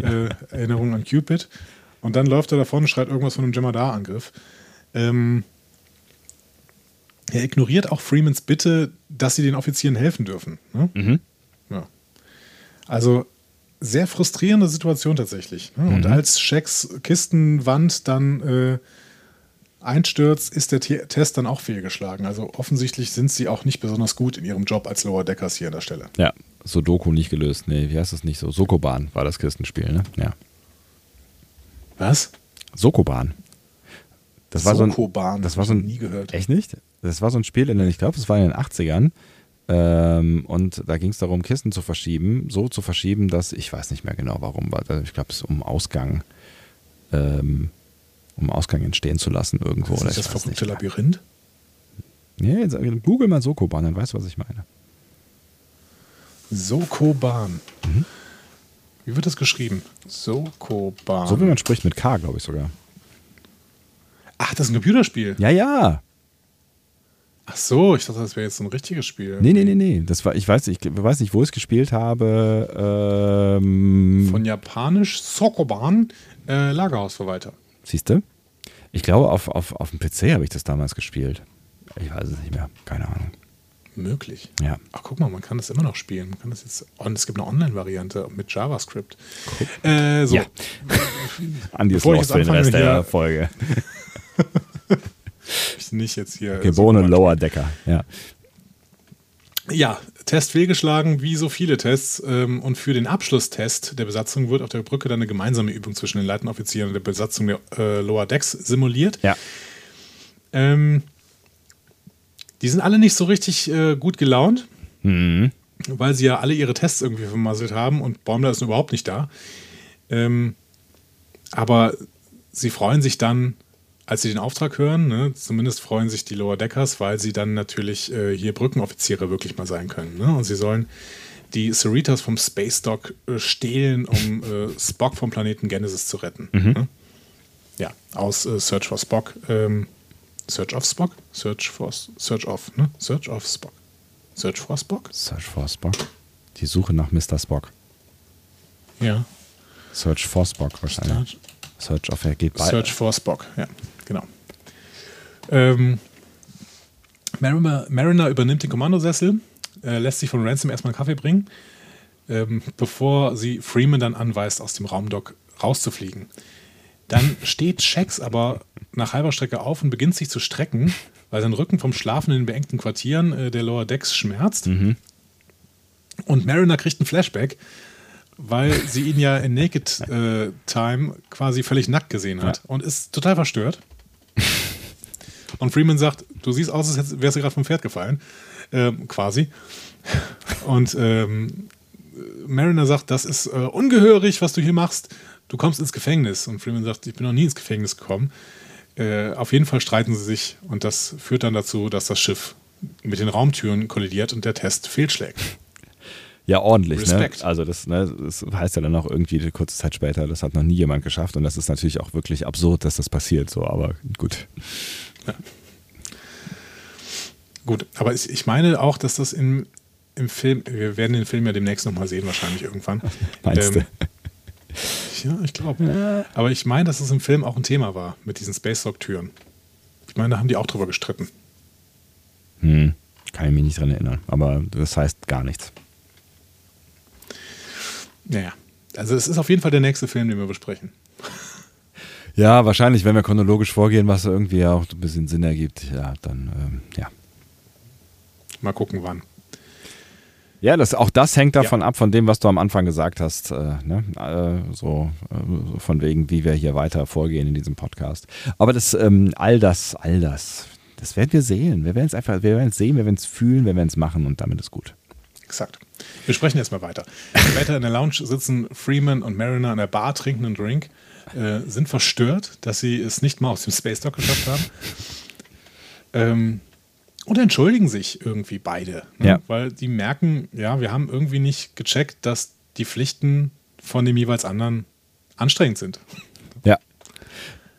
Ne? äh, Erinnerung an Cupid. Und dann läuft er davon und schreit irgendwas von einem Jemadar-Angriff. Ähm, er ignoriert auch Freemans Bitte, dass sie den Offizieren helfen dürfen. Ne? Mhm. Ja. Also sehr frustrierende Situation tatsächlich. Ne? Und Mhm. als Shacks Kistenwand dann äh, einstürzt, ist der Te Test dann auch fehlgeschlagen. Also offensichtlich sind sie auch nicht besonders gut in ihrem Job als Lower Deckers hier an der Stelle. Ja, Sudoku nicht gelöst. Nee, wie heißt das nicht so? Sokoban war das Kistenspiel, ne? Ja. Was? Sokoban. Das war so ein, Sokoban, das war so ein, nie gehört. Echt nicht? Das war so ein Spiel in den, ich glaube, es war in den 80ern. Ähm, und da ging es darum, Kisten zu verschieben, so zu verschieben, dass ich weiß nicht mehr genau warum, war. Ich glaube, es ist um Ausgang, ähm, um Ausgang entstehen zu lassen irgendwo. Ist das das verrückte nicht. Labyrinth? Nee, jetzt, Google mal Sokoban, dann weißt du, was ich meine. Sokoban. Mhm. Wie wird das geschrieben? Sokoban. So wie man spricht mit K, glaube ich sogar. Ach, das ist ein Computerspiel. Ja, ja. Ach so, ich dachte, das wäre jetzt so ein richtiges Spiel. Nee, nee, nee, nee. Das war, ich weiß, ich weiß nicht, wo ich es gespielt habe. Ähm, Von japanisch Sokoban, äh, Lagerhausverwalter. Siehst du? Ich glaube, auf, auf, auf dem PC habe ich das damals gespielt. Ich weiß es nicht mehr. Keine Ahnung. Möglich. Ja. Ach, guck mal, man kann das immer noch spielen. Man kann das jetzt. Und es gibt eine Online-Variante mit JavaScript. Äh, so. Ja. Andi ist los für den Rest der hier- Folge. Ich nicht jetzt hier. Geborene so- Lower Decker. Ja. Ja, Test fehlgeschlagen, wie so viele Tests. Ähm, Und für den Abschlusstest der Besatzung wird auf der Brücke dann eine gemeinsame Übung zwischen den leitenden Offizieren und der Besatzung der äh, Lower Decks simuliert. Ja. Ähm, die sind alle nicht so richtig äh, gut gelaunt, Mhm. weil sie ja alle ihre Tests irgendwie vermasselt haben und Baumler ist überhaupt nicht da. Ähm, aber sie freuen sich dann, als sie den Auftrag hören, ne, zumindest freuen sich die Lower Deckers, weil sie dann natürlich äh, hier Brückenoffiziere wirklich mal sein können. Ne? Und sie sollen die Cerritas vom Space Dock äh, stehlen, um äh, Spock vom Planeten Genesis zu retten. Ne? Ja, aus äh, Search for Spock. Ähm, Search of Spock? Search for Search of, ne? Search of Spock. Search for Spock? Search for Spock. Die Suche nach Mr. Spock. Ja. Search for Spock wahrscheinlich. Search of, er geht bei. Search for Spock, ja, genau. Ähm, Mariner, Mariner übernimmt den Kommandosessel, äh, lässt sich von Ransom erstmal einen Kaffee bringen, ähm, bevor sie Freeman dann anweist, aus dem Raumdock rauszufliegen. Dann steht Shax aber nach halber Strecke auf und beginnt sich zu strecken, weil sein Rücken vom Schlafen in den beengten Quartieren äh, der Lower Decks schmerzt. Und Mariner kriegt einen Flashback, weil sie ihn ja in Naked äh, Time quasi völlig nackt gesehen hat und ist total verstört. Und Freeman sagt, du siehst aus, als wärst du gerade vom Pferd gefallen. Ähm, quasi. Und ähm, Mariner sagt, das ist äh, ungehörig, was du hier machst. Du kommst ins Gefängnis. Und Freeman sagt, ich bin noch nie ins Gefängnis gekommen. Äh, auf jeden Fall streiten sie sich und das führt dann dazu, dass das Schiff mit den Raumtüren kollidiert und der Test fehlschlägt. Ja, ordentlich. Ne? Respekt. Also das, ne, das heißt ja dann auch irgendwie eine kurze Zeit später, das hat noch nie jemand geschafft und das ist natürlich auch wirklich absurd, dass das passiert. So, aber gut. Gut, aber ich, meine auch, dass das im, im Film, wir werden den Film ja demnächst nochmal sehen, wahrscheinlich irgendwann. Meinst Ähm, Ja, ich glaube. Aber ich meine, dass es im Film auch ein Thema war mit diesen Space Dock Türen. Ich meine, da haben die auch drüber gestritten. Hm, kann ich mich nicht dran erinnern. Aber das heißt gar nichts. Naja. Also es ist auf jeden Fall der nächste Film, den wir besprechen. Ja, wahrscheinlich, wenn wir chronologisch vorgehen, was irgendwie auch ein bisschen Sinn ergibt, ja, dann, ähm, ja. Mal gucken, wann. Ja, das, auch das hängt davon ja. ab, von dem, was du am Anfang gesagt hast. Äh, ne? äh, so äh, von wegen, wie wir hier weiter vorgehen in diesem Podcast. Aber das, ähm, all das, all das, das werden wir sehen. Wir werden es einfach, wir werden es sehen, wir werden es fühlen, wir werden es machen und damit ist gut. Exakt. Wir sprechen jetzt mal weiter. Später in der Lounge sitzen Freeman und Mariner an der Bar, trinken einen Drink, äh, sind verstört, dass sie es nicht mal aus dem Space Dock geschafft haben. Ähm, und entschuldigen sich irgendwie beide. Ne? Ja. Weil die merken, ja, wir haben irgendwie nicht gecheckt, dass die Pflichten von dem jeweils anderen anstrengend sind. Ja.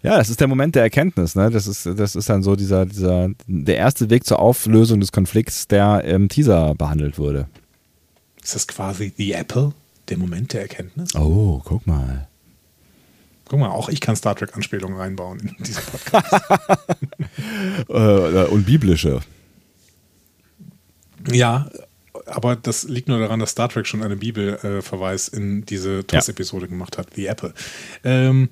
Ja, das ist der Moment der Erkenntnis. Ne? Das, ist, das ist dann so dieser, dieser, der erste Weg zur Auflösung des Konflikts, der im Teaser behandelt wurde. Ist das quasi The Apple, der Moment der Erkenntnis? Oh, guck mal. Guck mal, auch ich kann Star Trek-Anspielungen reinbauen in diesen Podcast. äh, und biblische. Ja, aber das liegt nur daran, dass Star Trek schon einen Bibelverweis äh, in diese TOS-Episode ja. gemacht hat, The Apple. Ähm,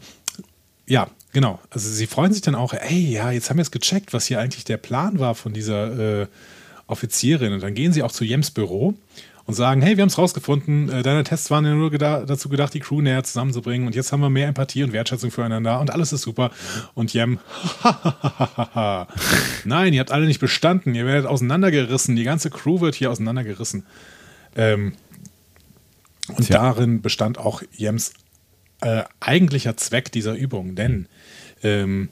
ja, genau. Also sie freuen sich dann auch, ey, ja, jetzt haben wir es gecheckt, was hier eigentlich der Plan war von dieser äh, Offizierin. Und dann gehen sie auch zu Jems Büro und sagen, hey, wir haben es rausgefunden, äh, deine Tests waren ja nur geda dazu gedacht, die Crew näher zusammenzubringen und jetzt haben wir mehr Empathie und Wertschätzung füreinander und alles ist super. Und Jem, nein, ihr habt alle nicht bestanden, ihr werdet auseinandergerissen, die ganze Crew wird hier auseinandergerissen. Ähm, und Tja. darin bestand auch Jems äh, eigentlicher Zweck dieser Übung, denn ähm,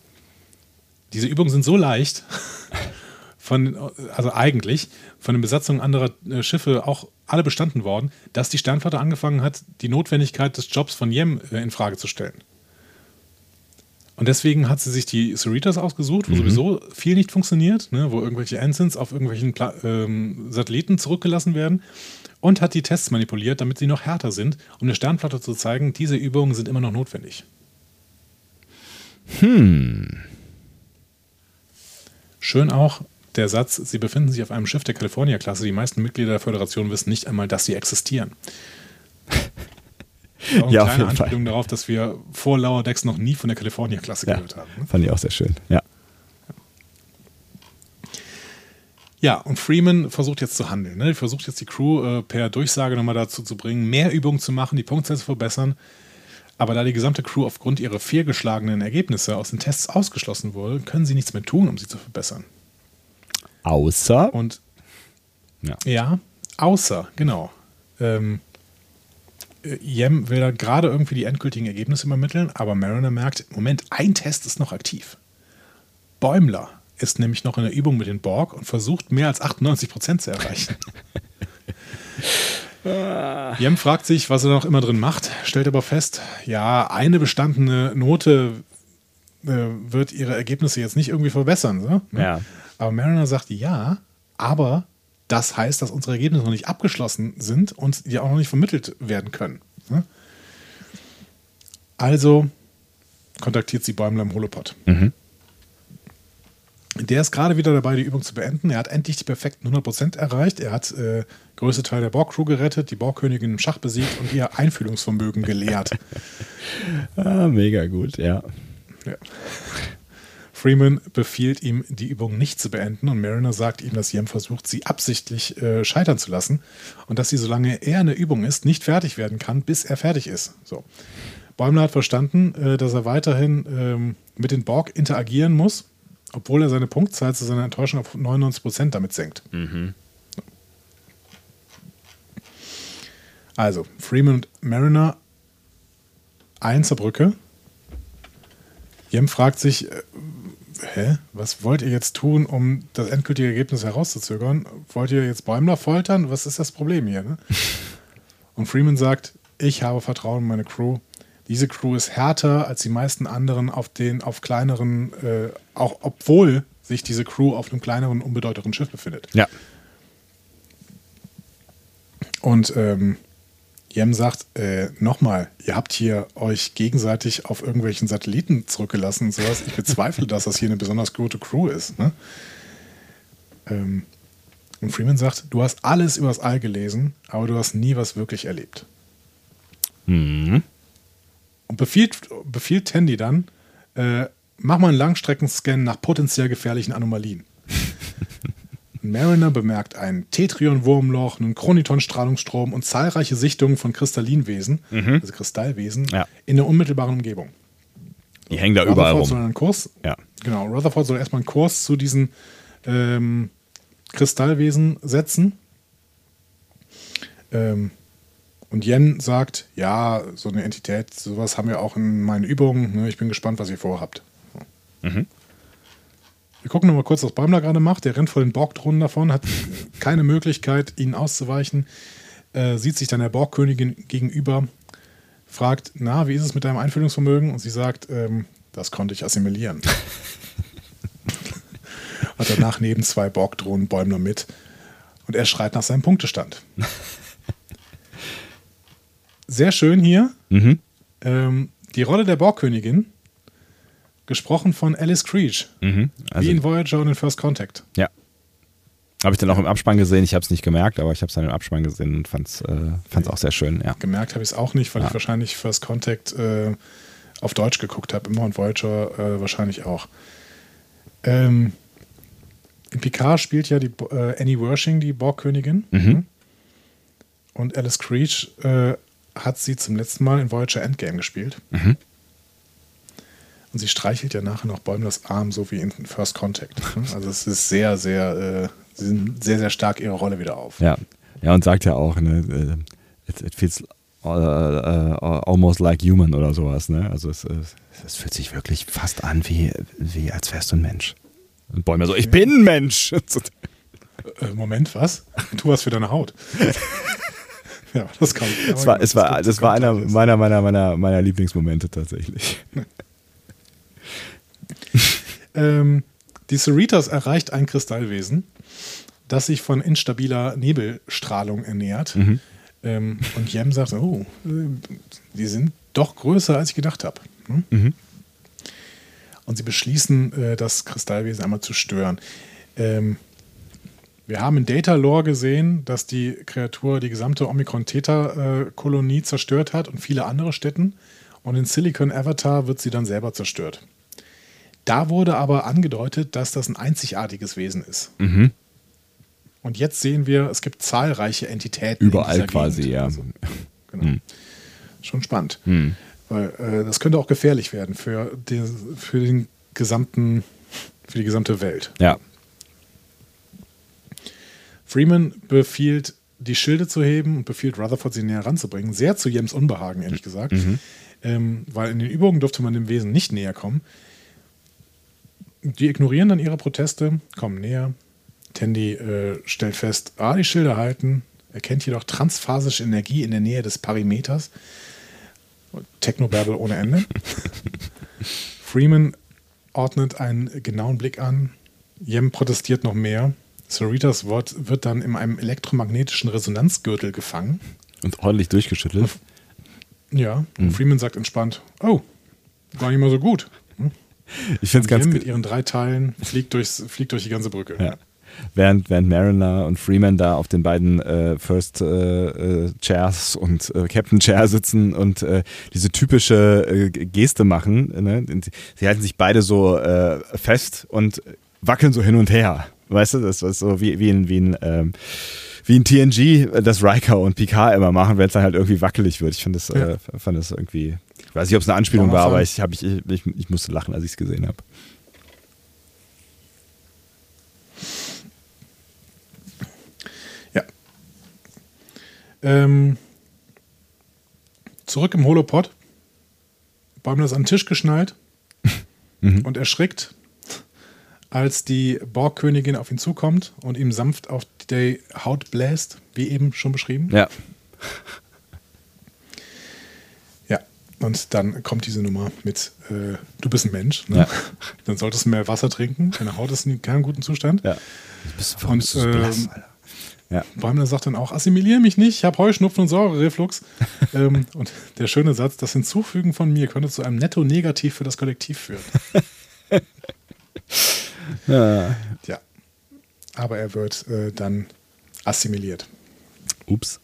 diese Übungen sind so leicht, von, also eigentlich von den Besatzungen anderer äh, Schiffe auch alle bestanden worden, dass die Sternflotte angefangen hat, die Notwendigkeit des Jobs von Yem äh, in Frage zu stellen. Und deswegen hat sie sich die Cerritos ausgesucht, wo mhm. sowieso viel nicht funktioniert, ne, wo irgendwelche Ensigns auf irgendwelchen Pla ähm, Satelliten zurückgelassen werden und hat die Tests manipuliert, damit sie noch härter sind, um der Sternflotte zu zeigen, diese Übungen sind immer noch notwendig. Hm. Schön auch, der Satz, Sie befinden sich auf einem Schiff der California-Klasse. Die meisten Mitglieder der Föderation wissen nicht einmal, dass sie existieren. Auch eine ja, kleine Anspielung darauf, dass wir vor Lower Decks noch nie von der California-Klasse ja, gehört haben. Ne? Fand ich auch sehr schön, ja. Ja, und Freeman versucht jetzt zu handeln. Ne? Versucht jetzt die Crew äh, per Durchsage nochmal dazu zu bringen, mehr Übungen zu machen, die Punktsätze zu verbessern. Aber da die gesamte Crew aufgrund ihrer fehlgeschlagenen Ergebnisse aus den Tests ausgeschlossen wurde, können sie nichts mehr tun, um sie zu verbessern. Außer. Und ja, ja außer, genau. Ähm, Jem will da gerade irgendwie die endgültigen Ergebnisse übermitteln, aber Mariner merkt, Moment, ein Test ist noch aktiv. Bäumler ist nämlich noch in der Übung mit den Borg und versucht mehr als 98 Prozent zu erreichen. Jem fragt sich, was er noch immer drin macht, stellt aber fest, ja, eine bestandene Note äh, wird ihre Ergebnisse jetzt nicht irgendwie verbessern. So? Ja. Aber Mariner sagt ja, aber das heißt, dass unsere Ergebnisse noch nicht abgeschlossen sind und die auch noch nicht vermittelt werden können. Ne? Also kontaktiert sie Bäumler im Holopod. Mhm. Der ist gerade wieder dabei, die Übung zu beenden. Er hat endlich die perfekten 100% erreicht. Er hat äh, größte Teil der Borg-Crew gerettet, die Borg-Königin im Schach besiegt und ihr Einfühlungsvermögen gelehrt. ah, mega gut, ja. ja. Freeman befiehlt ihm, die Übung nicht zu beenden und Mariner sagt ihm, dass Jem versucht, sie absichtlich äh, scheitern zu lassen und dass sie, solange er in der Übung ist, nicht fertig werden kann, bis er fertig ist. So. Bäumler hat verstanden, äh, dass er weiterhin ähm, mit den Borg interagieren muss, obwohl er seine Punktzahl zu seiner Enttäuschung auf 99% damit senkt. Mhm. Also, Freeman und Mariner ein zur Brücke. Jem fragt sich, äh, hä, was wollt ihr jetzt tun, um das endgültige Ergebnis herauszuzögern? Wollt ihr jetzt Bäumler foltern? Was ist das Problem hier? Ne? Und Freeman sagt, ich habe Vertrauen in meine Crew. Diese Crew ist härter als die meisten anderen auf den, auf kleineren, äh, auch obwohl sich diese Crew auf einem kleineren, unbedeutenden Schiff befindet. Ja. Und ähm, Jem sagt, äh, nochmal, ihr habt hier euch gegenseitig auf irgendwelchen Satelliten zurückgelassen und sowas. Ich bezweifle, dass das hier eine besonders gute Crew ist. Ne? Ähm, und Freeman sagt, du hast alles übers All gelesen, aber du hast nie was wirklich erlebt. Mhm. Und befiehlt, befiehlt Tandy dann, äh, mach mal einen Langstreckenscan nach potenziell gefährlichen Anomalien. Mariner bemerkt ein Tetrion-Wurmloch, einen Chroniton-Strahlungsstrom und zahlreiche Sichtungen von Kristallinwesen, also Kristallwesen, Ja. in der unmittelbaren Umgebung. Die hängen da überall Rutherford soll rum. einen Kurs, Ja. genau, Rutherford soll erstmal einen Kurs zu diesen ähm, Kristallwesen setzen. Ähm, und Yen sagt, ja, so eine Entität, sowas haben wir auch in meinen Übungen. Ne? Ich bin gespannt, was ihr vorhabt. Mhm. Wir gucken noch mal kurz, was Bäumler gerade macht. Der rennt vor den Borg-Drohnen davon, hat keine Möglichkeit, ihnen auszuweichen. Äh, sieht sich dann der Borgkönigin gegenüber, fragt, na, wie ist es mit deinem Einfühlungsvermögen? Und sie sagt, ähm, das konnte ich assimilieren. hat danach neben zwei Borg-Drohnen Bäumler mit. Und er schreit nach seinem Punktestand. Sehr schön hier. Mhm. Ähm, die Rolle der Borgkönigin, gesprochen von Alice Creech, Mhm. Also, wie in Voyager und in First Contact. ja. Habe ich dann auch im Abspann gesehen. Ich habe es nicht gemerkt, aber ich habe es dann im Abspann gesehen und fand es äh, fand's auch sehr schön. Ja. Gemerkt habe ich es auch nicht, weil Ja. ich wahrscheinlich First Contact äh, auf Deutsch geguckt habe, immer und Voyager äh, wahrscheinlich auch. Ähm, in Picard spielt ja die äh, Annie Wershing die Borgkönigin. Mhm. Und Alice Creech äh, hat sie zum letzten Mal in Voyager Endgame gespielt. Mhm. Und sie streichelt ja nachher noch Bäumlers Arm, so wie in First Contact. Also es ist sehr, sehr, äh, sie sind sehr, sehr stark ihre Rolle wieder auf. Ja. ja, und sagt ja auch, ne, äh, it, it feels uh, uh, almost like human oder sowas. Ne? Also es, es, es fühlt sich wirklich fast an, wie, wie als wärst du ein Mensch. Und Bäumer so, ich bin ein Mensch. Äh, Moment, was? Tu was für deine Haut. ja, das kann. Es war, es war, das war einer meiner, meiner, meiner, meiner Lieblingsmomente tatsächlich. Ähm, die Cerritos erreicht ein Kristallwesen, das sich von instabiler Nebelstrahlung ernährt. Mhm. Ähm, und Jem sagt: Oh, äh, die sind doch größer, als ich gedacht habe. Hm? Mhm. Und sie beschließen, äh, das Kristallwesen einmal zu stören. Ähm, wir haben in Data Lore gesehen, dass die Kreatur die gesamte Omikron-Theta-Kolonie zerstört hat und viele andere Städten. Und in Silicon Avatar wird sie dann selber zerstört. Da wurde aber angedeutet, dass das ein einzigartiges Wesen ist. Mhm. Und jetzt sehen wir, es gibt zahlreiche Entitäten. Überall quasi, Gegend. ja. Also, genau. Schon spannend. Hm. Weil äh, das könnte auch gefährlich werden für, die, für den gesamten, für die gesamte Welt. Ja. Freeman befiehlt, die Schilde zu heben und befiehlt Rutherford, sie näher ranzubringen. Sehr zu Jems Unbehagen, ehrlich gesagt. Ähm, weil in den Übungen durfte man dem Wesen nicht näher kommen. Die ignorieren dann ihre Proteste, kommen näher. Tandy äh, stellt fest, ah, die Schilde halten, erkennt jedoch transphasische Energie in der Nähe des Parimeters. Technobabble ohne Ende. Freeman ordnet einen genauen Blick an. Jem protestiert noch mehr. Saritas Wort wird dann in einem elektromagnetischen Resonanzgürtel gefangen. Und ordentlich durchgeschüttelt. Ja, und Freeman sagt entspannt: Oh, war nicht mal so gut. Ich finde es ganz mit ihren drei Teilen fliegt, durchs, fliegt durch die ganze Brücke. Ja. Während, während Mariner und Freeman da auf den beiden äh, First äh, äh, Chairs und äh, Captain Chair sitzen und äh, diese typische äh, Geste machen. Ne? Sie halten sich beide so fest und wackeln so hin und her. Weißt du, das ist so wie, wie in, wie in, ähm, wie in TNG, das Riker und Picard immer machen, wenn es dann halt irgendwie wackelig wird. Ich fand das, Ja. äh, fand das irgendwie, ich weiß nicht, ob es eine Anspielung War aber ich, hab, ich, ich, ich musste lachen, als ich es gesehen habe. Ja. Ähm, zurück im Holopod. Bäumler ist an den Tisch geschnallt und erschrickt, als die Borgkönigin auf ihn zukommt und ihm sanft auf die Haut bläst, wie eben schon beschrieben. Ja. Und dann kommt diese Nummer mit, äh, du bist ein Mensch, ne? Ja. dann solltest du mehr Wasser trinken, deine Haut ist in keinem guten Zustand. Ja. Du bist, Und, so blass, ähm, Alter. Ja. Bäumler sagt dann auch, assimiliere mich nicht, ich habe Heuschnupfen und Säurereflux. ähm, und der schöne Satz, das Hinzufügen von mir könnte zu einem Netto-Negativ für das Kollektiv führen. Ja. Ja. Aber er wird äh, dann assimiliert. Ups.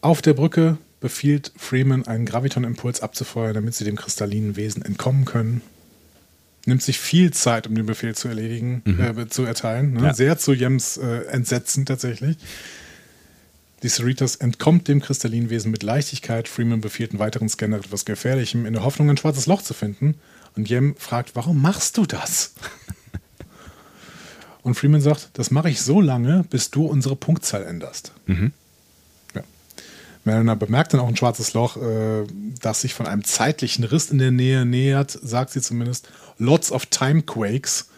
Auf der Brücke befiehlt Freeman, einen Graviton-Impuls abzufeuern, damit sie dem kristallinen Wesen entkommen können. Nimmt sich viel Zeit, um den Befehl zu erledigen, äh, zu erteilen. Ne? Ja. Sehr zu Jems äh, Entsetzen tatsächlich. Die Cerritos entkommt dem kristallinen Wesen mit Leichtigkeit. Freeman befiehlt einen weiteren Scanner etwas Gefährlichem, in der Hoffnung, ein schwarzes Loch zu finden. Und Jem fragt, warum machst du das? Und Freeman sagt, das mache ich so lange, bis du unsere Punktzahl änderst. Ja. Mariner bemerkt dann auch ein schwarzes Loch, äh, das sich von einem zeitlichen Riss in der Nähe nähert, sagt sie zumindest. Lots of time quakes.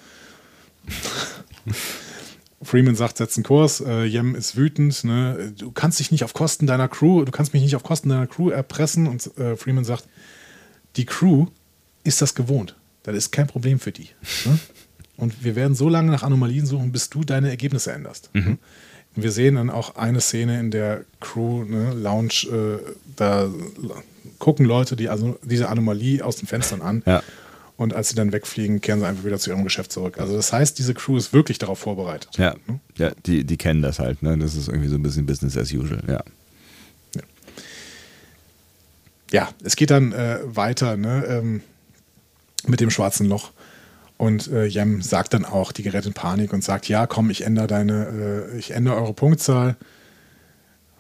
Freeman sagt, setz einen Kurs. Äh, Jem ist wütend. Ne? Du kannst dich nicht auf Kosten deiner Crew, du kannst mich nicht auf Kosten deiner Crew erpressen. Und äh, Freeman sagt, die Crew ist das gewohnt. Das ist kein Problem für die. Ne? Und wir werden so lange nach Anomalien suchen, bis du deine Ergebnisse änderst. Und wir sehen dann auch eine Szene in der Crew, ne, Lounge, äh, da gucken Leute die, also diese Anomalie aus den Fenstern an. Ja. Und als sie dann wegfliegen, kehren sie einfach wieder zu ihrem Geschäft zurück. Also das heißt, diese Crew ist wirklich darauf vorbereitet. Ja, ja die, die kennen das halt. Ne? Das ist irgendwie so ein bisschen Business as usual. Ja. ja, es geht dann äh, weiter ne, ähm, mit dem schwarzen Loch. Und äh, Jem sagt dann auch, die gerät in Panik und sagt, ja, komm, ich ändere deine, äh, ich ändere eure Punktzahl.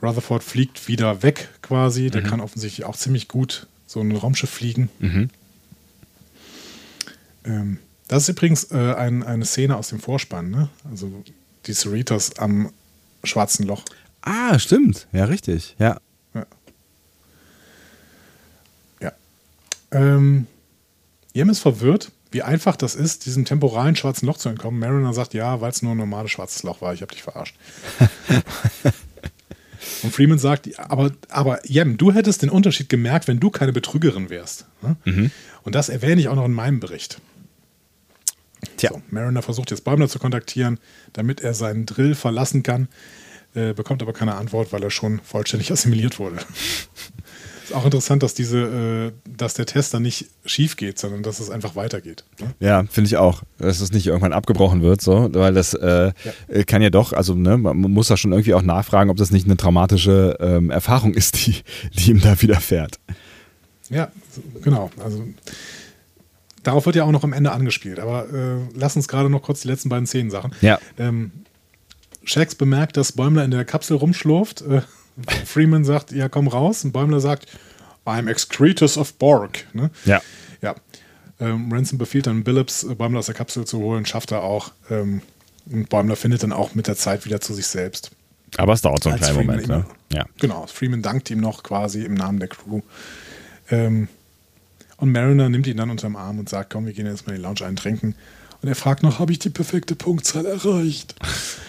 Rutherford fliegt wieder weg quasi. Der kann offensichtlich auch ziemlich gut so ein Raumschiff fliegen. Ähm, das ist übrigens äh, ein, eine Szene aus dem Vorspann, ne? Also die Cerritos am schwarzen Loch. Ah, stimmt. Ja, richtig. Ja. Ja. Ähm, Jem ist verwirrt, wie einfach das ist, diesem temporalen schwarzen Loch zu entkommen. Mariner sagt, ja, weil es nur ein normales schwarzes Loch war, ich habe dich verarscht. Und Freeman sagt, aber, aber Jem, du hättest den Unterschied gemerkt, wenn du keine Betrügerin wärst. ne? Und das erwähne ich auch noch in meinem Bericht. Tja. So, Mariner versucht jetzt Bäumler zu kontaktieren, damit er seinen Drill verlassen kann, äh, bekommt aber keine Antwort, weil er schon vollständig assimiliert wurde. Ist auch interessant, dass diese, äh, dass der Test dann nicht schief geht, sondern dass es einfach weitergeht. Ne? Ja, finde ich auch, dass es nicht irgendwann abgebrochen wird, so, weil das äh, äh, kann ja doch, also ne, man muss da schon irgendwie auch nachfragen, ob das nicht eine traumatische ähm, Erfahrung ist, die, die ihm da widerfährt. Ja, genau. Also darauf wird ja auch noch am Ende angespielt. Aber äh, lass uns gerade noch kurz die letzten beiden Szenen sagen. Ja. Ähm, Shax bemerkt, dass Bäumler in der Kapsel rumschlurft. Äh, Freeman sagt, ja, komm raus. Und Bäumler sagt, I'm excretus of Borg. Ne? Ja. Ja. Ähm, Ransom befiehlt dann Billups, äh, Bäumler aus der Kapsel zu holen, schafft er auch. Ähm, und Bäumler findet dann auch mit der Zeit wieder zu sich selbst. Aber es dauert so einen kleinen Freeman Moment, ne? Ja. Genau, Freeman dankt ihm noch quasi im Namen der Crew. Ähm, und Mariner nimmt ihn dann unterm Arm und sagt, komm, wir gehen jetzt mal in die Lounge eintrinken. Und er fragt noch, habe ich die perfekte Punktzahl erreicht?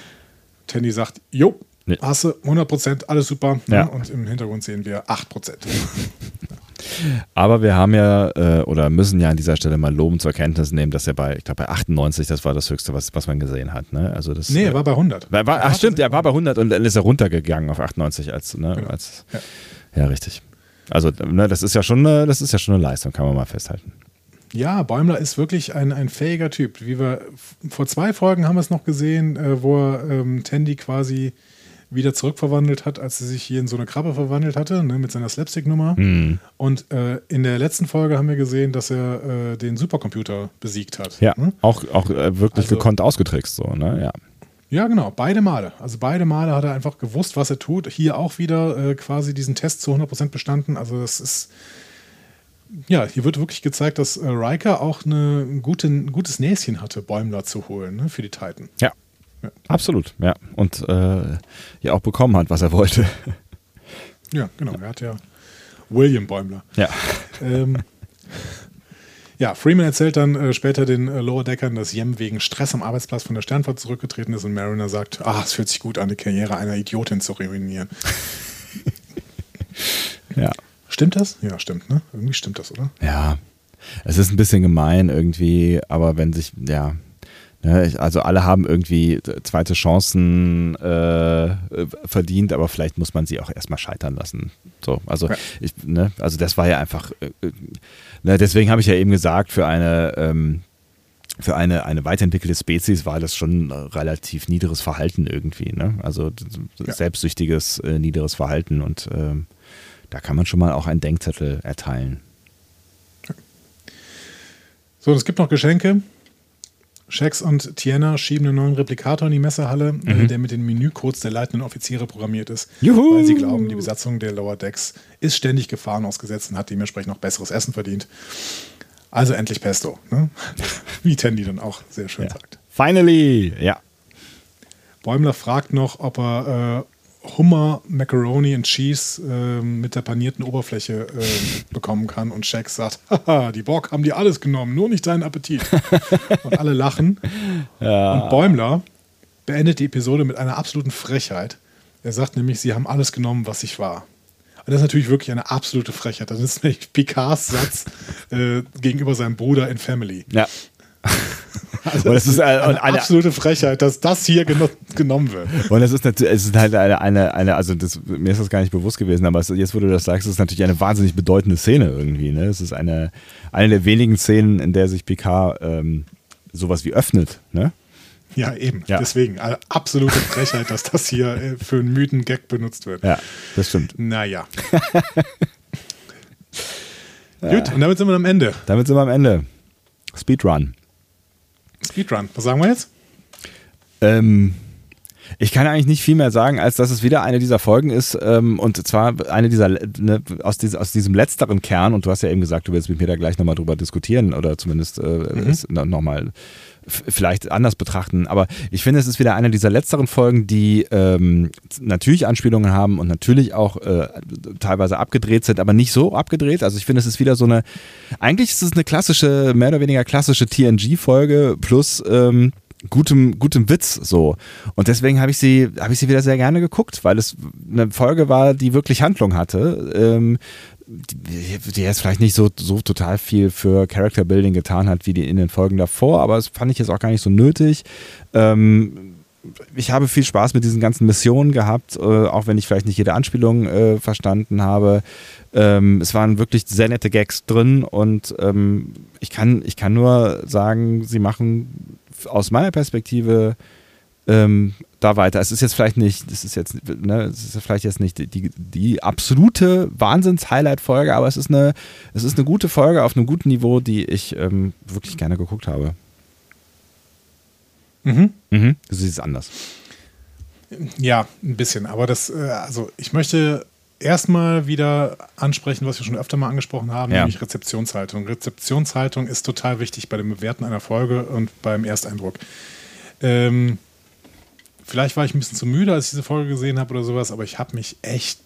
Tandy sagt, jo, Nee. hast du 100%, alles super. Ja. Und im Hintergrund sehen wir 8%. Aber wir haben ja äh, oder müssen ja an dieser Stelle mal loben zur Kenntnis nehmen, dass er bei, ich glaube bei 98, das war das Höchste, was, was man gesehen hat. Ne? Also das, nee, äh, er war bei 100. War, war, ach stimmt, er war bei 100 und dann ist er runtergegangen auf 98 als, ne, Genau. als Ja. ja. richtig. Also ne, das ist ja schon eine, das ist ja schon eine Leistung, kann man mal festhalten. Ja, Bäumler ist wirklich ein, ein fähiger Typ. Wie wir vor zwei Folgen haben wir es noch gesehen, äh, wo er ähm, Tandy quasi wieder zurückverwandelt hat, als sie sich hier in so eine Krabbe verwandelt hatte, ne, mit seiner Slapstick-Nummer. Und äh, in der letzten Folge haben wir gesehen, dass er äh, den Supercomputer besiegt hat. Ja, Ne? auch, auch äh, wirklich Also- gekonnt ausgetrickst, so, ne? Ja. Ja, genau, beide Male. Also beide Male hat er einfach gewusst, was er tut. Hier auch wieder äh, quasi diesen Test zu 100% bestanden. Also das ist, ja, hier wird wirklich gezeigt, dass äh, Riker auch eine gute, ein gutes Näschen hatte, Bäumler zu holen ne, für die Titan. Ja. Absolut, ja. Und äh, ja auch bekommen hat, was er wollte. Ja, genau. Er hat ja William Bäumler. Ja. Ähm, ja, Freeman erzählt dann äh, später den äh, Lower Deckern, dass Jem wegen Stress am Arbeitsplatz von der Sternfahrt zurückgetreten ist und Mariner sagt, ah, es fühlt sich gut an, die Karriere einer Idiotin zu ruinieren. Ja. Stimmt das? Ja, stimmt, ne? Irgendwie stimmt das, oder? Ja. Es ist ein bisschen gemein irgendwie, aber wenn sich, Ja, also alle haben irgendwie zweite Chancen äh, verdient, aber vielleicht muss man sie auch erstmal scheitern lassen. So, also ja. ich, ne, also das war ja einfach, äh, ne, deswegen habe ich ja eben gesagt, für eine ähm, für eine, eine weiterentwickelte Spezies war das schon relativ niederes Verhalten irgendwie. Ne? Also ja. selbstsüchtiges, äh, niederes Verhalten und ähm, da kann man schon mal auch einen Denkzettel erteilen. So, es gibt noch Geschenke. Shax und Tiana schieben einen neuen Replikator in die Messehalle, äh, mhm. der mit den Menücodes der leitenden Offiziere programmiert ist. Juhu. Weil sie glauben, die Besatzung der Lower Decks ist ständig Gefahren ausgesetzt und hat dementsprechend noch besseres Essen verdient. Also endlich Pesto, ne? wie Tandy dann auch sehr schön ja. sagt. Finally, ja. Bäumler fragt noch, ob er äh, Hummer, Macaroni und Cheese äh, mit der panierten Oberfläche äh, bekommen kann. Und Shaq sagt, haha, die Borg haben dir alles genommen, nur nicht deinen Appetit. und alle lachen. Ja. Und Bäumler beendet die Episode mit einer absoluten Frechheit. Er sagt nämlich, sie haben alles genommen, was ich war. Und das ist natürlich wirklich eine absolute Frechheit. Das ist nämlich Picards Satz äh, gegenüber seinem Bruder in Family. Ja. Also das ist eine, eine, eine, absolute Frechheit, dass das hier geno genommen wird. Und es ist natürlich, es ist halt eine, eine, eine also das, mir ist das gar nicht bewusst gewesen, aber es, jetzt, wo du das sagst, ist es natürlich eine wahnsinnig bedeutende Szene irgendwie. Ne? Es ist eine, eine der wenigen Szenen, in der sich Picard ähm, sowas wie öffnet. Ne? Ja, eben. Ja. Deswegen, also absolute Frechheit, dass das hier äh, für einen müden Gag benutzt wird. Ja, das stimmt. Naja. Gut, und damit sind wir am Ende. Damit sind wir am Ende. Speedrun. Speedrun, was sagen wir jetzt? Ähm, ich kann eigentlich nicht viel mehr sagen, als dass es wieder eine dieser Folgen ist ähm, und zwar eine dieser ne, aus, dies, aus diesem letzteren Kern und du hast ja eben gesagt, du willst mit mir da gleich nochmal drüber diskutieren oder zumindest äh, mhm. nochmal vielleicht anders betrachten. Aber ich finde, es ist wieder eine dieser letzteren Folgen, die ähm, natürlich Anspielungen haben und natürlich auch äh, teilweise abgedreht sind, aber nicht so abgedreht. Also ich finde, es ist wieder so eine, eigentlich ist es eine klassische, mehr oder weniger klassische TNG-Folge plus ähm, gutem, gutem Witz so. Und deswegen habe ich sie, habe ich sie wieder sehr gerne geguckt, weil es eine Folge war, die wirklich Handlung hatte. Ähm, die, jetzt vielleicht nicht so, so total viel für Character Building getan hat wie die in den Folgen davor, aber das fand ich jetzt auch gar nicht so nötig. Ähm, ich habe viel Spaß mit diesen ganzen Missionen gehabt, äh, auch wenn ich vielleicht nicht jede Anspielung äh, verstanden habe. Ähm, es waren wirklich sehr nette Gags drin und ähm, ich, kann, ich kann nur sagen, sie machen aus meiner Perspektive ähm, da weiter. Es ist jetzt vielleicht nicht, das ist jetzt, ne, es ist vielleicht jetzt nicht die, die absolute Wahnsinns-Highlight-Folge, aber es ist eine, es ist eine gute Folge auf einem guten Niveau, die ich ähm, wirklich gerne geguckt habe. Mhm. Mhm. Du siehst es anders. Ja, ein bisschen. Aber das, äh, also ich möchte erstmal wieder ansprechen, was wir schon öfter mal angesprochen haben, ja. nämlich Rezeptionshaltung. Rezeptionshaltung ist total wichtig bei dem Bewerten einer Folge und beim Ersteindruck. Ähm, vielleicht war ich ein bisschen zu müde, als ich diese Folge gesehen habe oder sowas, aber ich habe mich echt,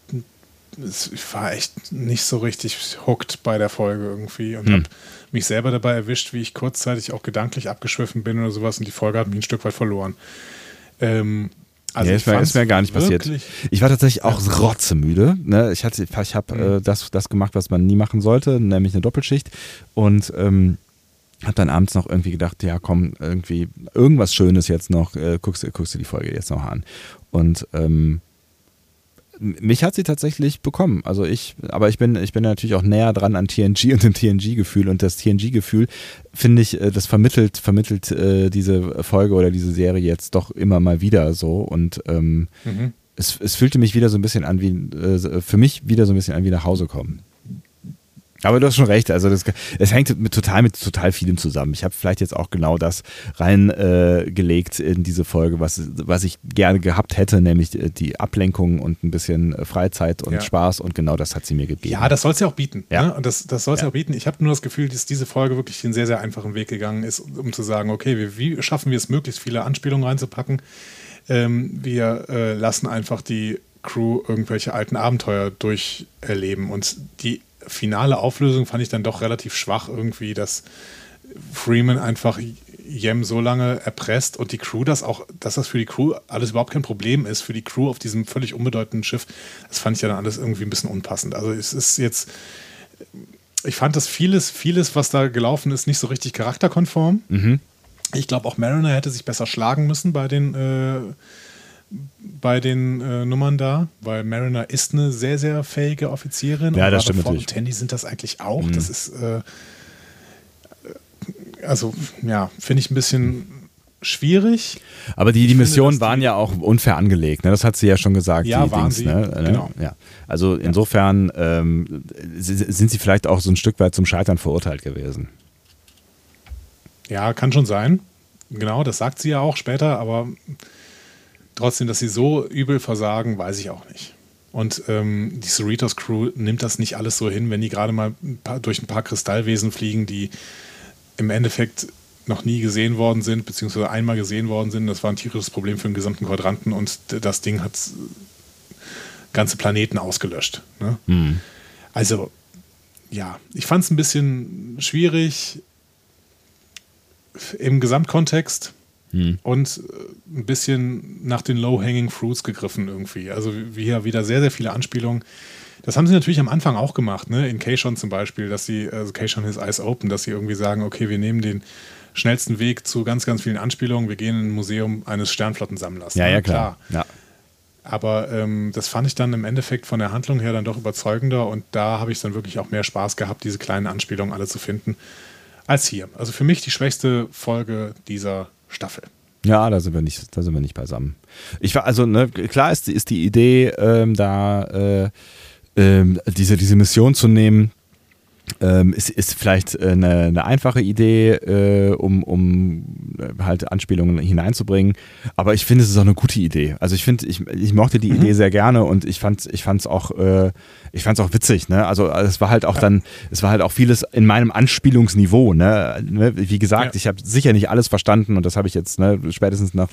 ich war echt nicht so richtig hooked bei der Folge irgendwie und hm. habe mich selber dabei erwischt, wie ich kurzzeitig auch gedanklich abgeschwiffen bin oder sowas und die Folge hat mich ein Stück weit verloren. Ähm, also ja, ist, mir, gar nicht passiert. Ich war tatsächlich auch ja. rotzemüde. Ne? Ich, ich habe mhm. äh, das, das gemacht, was man nie machen sollte, nämlich eine Doppelschicht. Und ähm, habe dann abends noch irgendwie gedacht, ja komm, irgendwie irgendwas Schönes jetzt noch, äh, guckst, guckst du die Folge jetzt noch an. Und ähm, mich hat sie tatsächlich bekommen. Also ich, aber ich bin, ich bin natürlich auch näher dran an TNG und dem TNG-Gefühl. Und das TNG-Gefühl, finde ich, äh, das vermittelt, vermittelt äh, diese Folge oder diese Serie jetzt doch immer mal wieder so. Und ähm, mhm. es, es fühlte mich wieder so ein bisschen an wie, äh, für mich wieder so ein bisschen an wie nach Hause kommen. Aber du hast schon recht, also das, es hängt mit, total mit total vielem zusammen. Ich habe vielleicht jetzt auch genau das reingelegt äh, in diese Folge, was, was ich gerne gehabt hätte, nämlich die Ablenkung und ein bisschen Freizeit und ja. Spaß und genau das hat sie mir gegeben. Ja, das soll es ja auch bieten. Ja. Ne? Und das, das soll es ja. ja. auch bieten. Ich habe nur das Gefühl, dass diese Folge wirklich einen sehr, sehr einfachen Weg gegangen ist, um zu sagen, okay, wie, wie schaffen wir es, möglichst viele Anspielungen reinzupacken? Ähm, wir äh, lassen einfach die Crew irgendwelche alten Abenteuer durcherleben und die finale Auflösung fand ich dann doch relativ schwach irgendwie, dass Freeman einfach Jem so lange erpresst und die Crew das auch, dass das für die Crew alles überhaupt kein Problem ist, für die Crew auf diesem völlig unbedeutenden Schiff, das fand ich ja dann alles irgendwie ein bisschen unpassend. Also es ist jetzt, ich fand das vieles, vieles, was da gelaufen ist, nicht so richtig charakterkonform. Mhm. Ich glaube, auch Mariner hätte sich besser schlagen müssen bei den, äh, bei den äh, Nummern da, weil Mariner ist eine sehr, sehr fähige Offizierin. Ja, und das stimmt natürlich. Und Tandy sind das eigentlich auch. Das ist, äh, also, ja, finde ich ein bisschen schwierig. Aber die, die Missionen waren die- ja auch unfair angelegt. Ne? Das hat sie ja schon gesagt. Ja, die waren Dings, sie. Ne? Genau. Ja. Also insofern ähm, sind sie vielleicht auch so ein Stück weit zum Scheitern verurteilt gewesen. Ja, kann schon sein. Genau, das sagt sie ja auch später, aber trotzdem, dass sie so übel versagen, weiß ich auch nicht. Und ähm, die Cerritos Crew nimmt das nicht alles so hin, wenn die gerade mal ein paar, durch ein paar Kristallwesen fliegen, die im Endeffekt noch nie gesehen worden sind, beziehungsweise einmal gesehen worden sind. Das war ein tierisches Problem für den gesamten Quadranten und das Ding hat ganze Planeten ausgelöscht. Ne? Also, ja, ich fand es ein bisschen schwierig im Gesamtkontext und äh, ein bisschen nach den Low-Hanging Fruits gegriffen irgendwie. Also wie hier wieder sehr, sehr viele Anspielungen. Das haben sie natürlich am Anfang auch gemacht, ne? In Keishon zum Beispiel, dass sie, also Keishon is Eyes Open, dass sie irgendwie sagen, okay, wir nehmen den schnellsten Weg zu ganz, ganz vielen Anspielungen, wir gehen in ein Museum eines Sternflottensammlers. Ja, ne? ja, klar. Ja. Aber ähm, das fand ich dann im Endeffekt von der Handlung her dann doch überzeugender und da habe ich dann wirklich auch mehr Spaß gehabt, diese kleinen Anspielungen alle zu finden, als hier. Also für mich die schwächste Folge dieser Staffel. Ja, da sind wir nicht, da sind wir nicht beisammen. Ich war, also, ne, klar ist, ist die Idee, ähm, da äh, ähm, diese, diese Mission zu nehmen, ähm, ist, ist vielleicht äh, eine, eine einfache Idee, äh, um, um äh, halt Anspielungen hineinzubringen. Aber ich finde, es ist auch eine gute Idee. Also ich finde, ich, ich mochte die Idee sehr gerne und ich fand ich fand's auch, äh, ich fand's auch witzig. Ne? Also es war halt auch dann, es war halt auch vieles in meinem Anspielungsniveau. Ne? Ne? Wie gesagt, Ja. ich habe sicher nicht alles verstanden und das habe ich jetzt ne, spätestens nach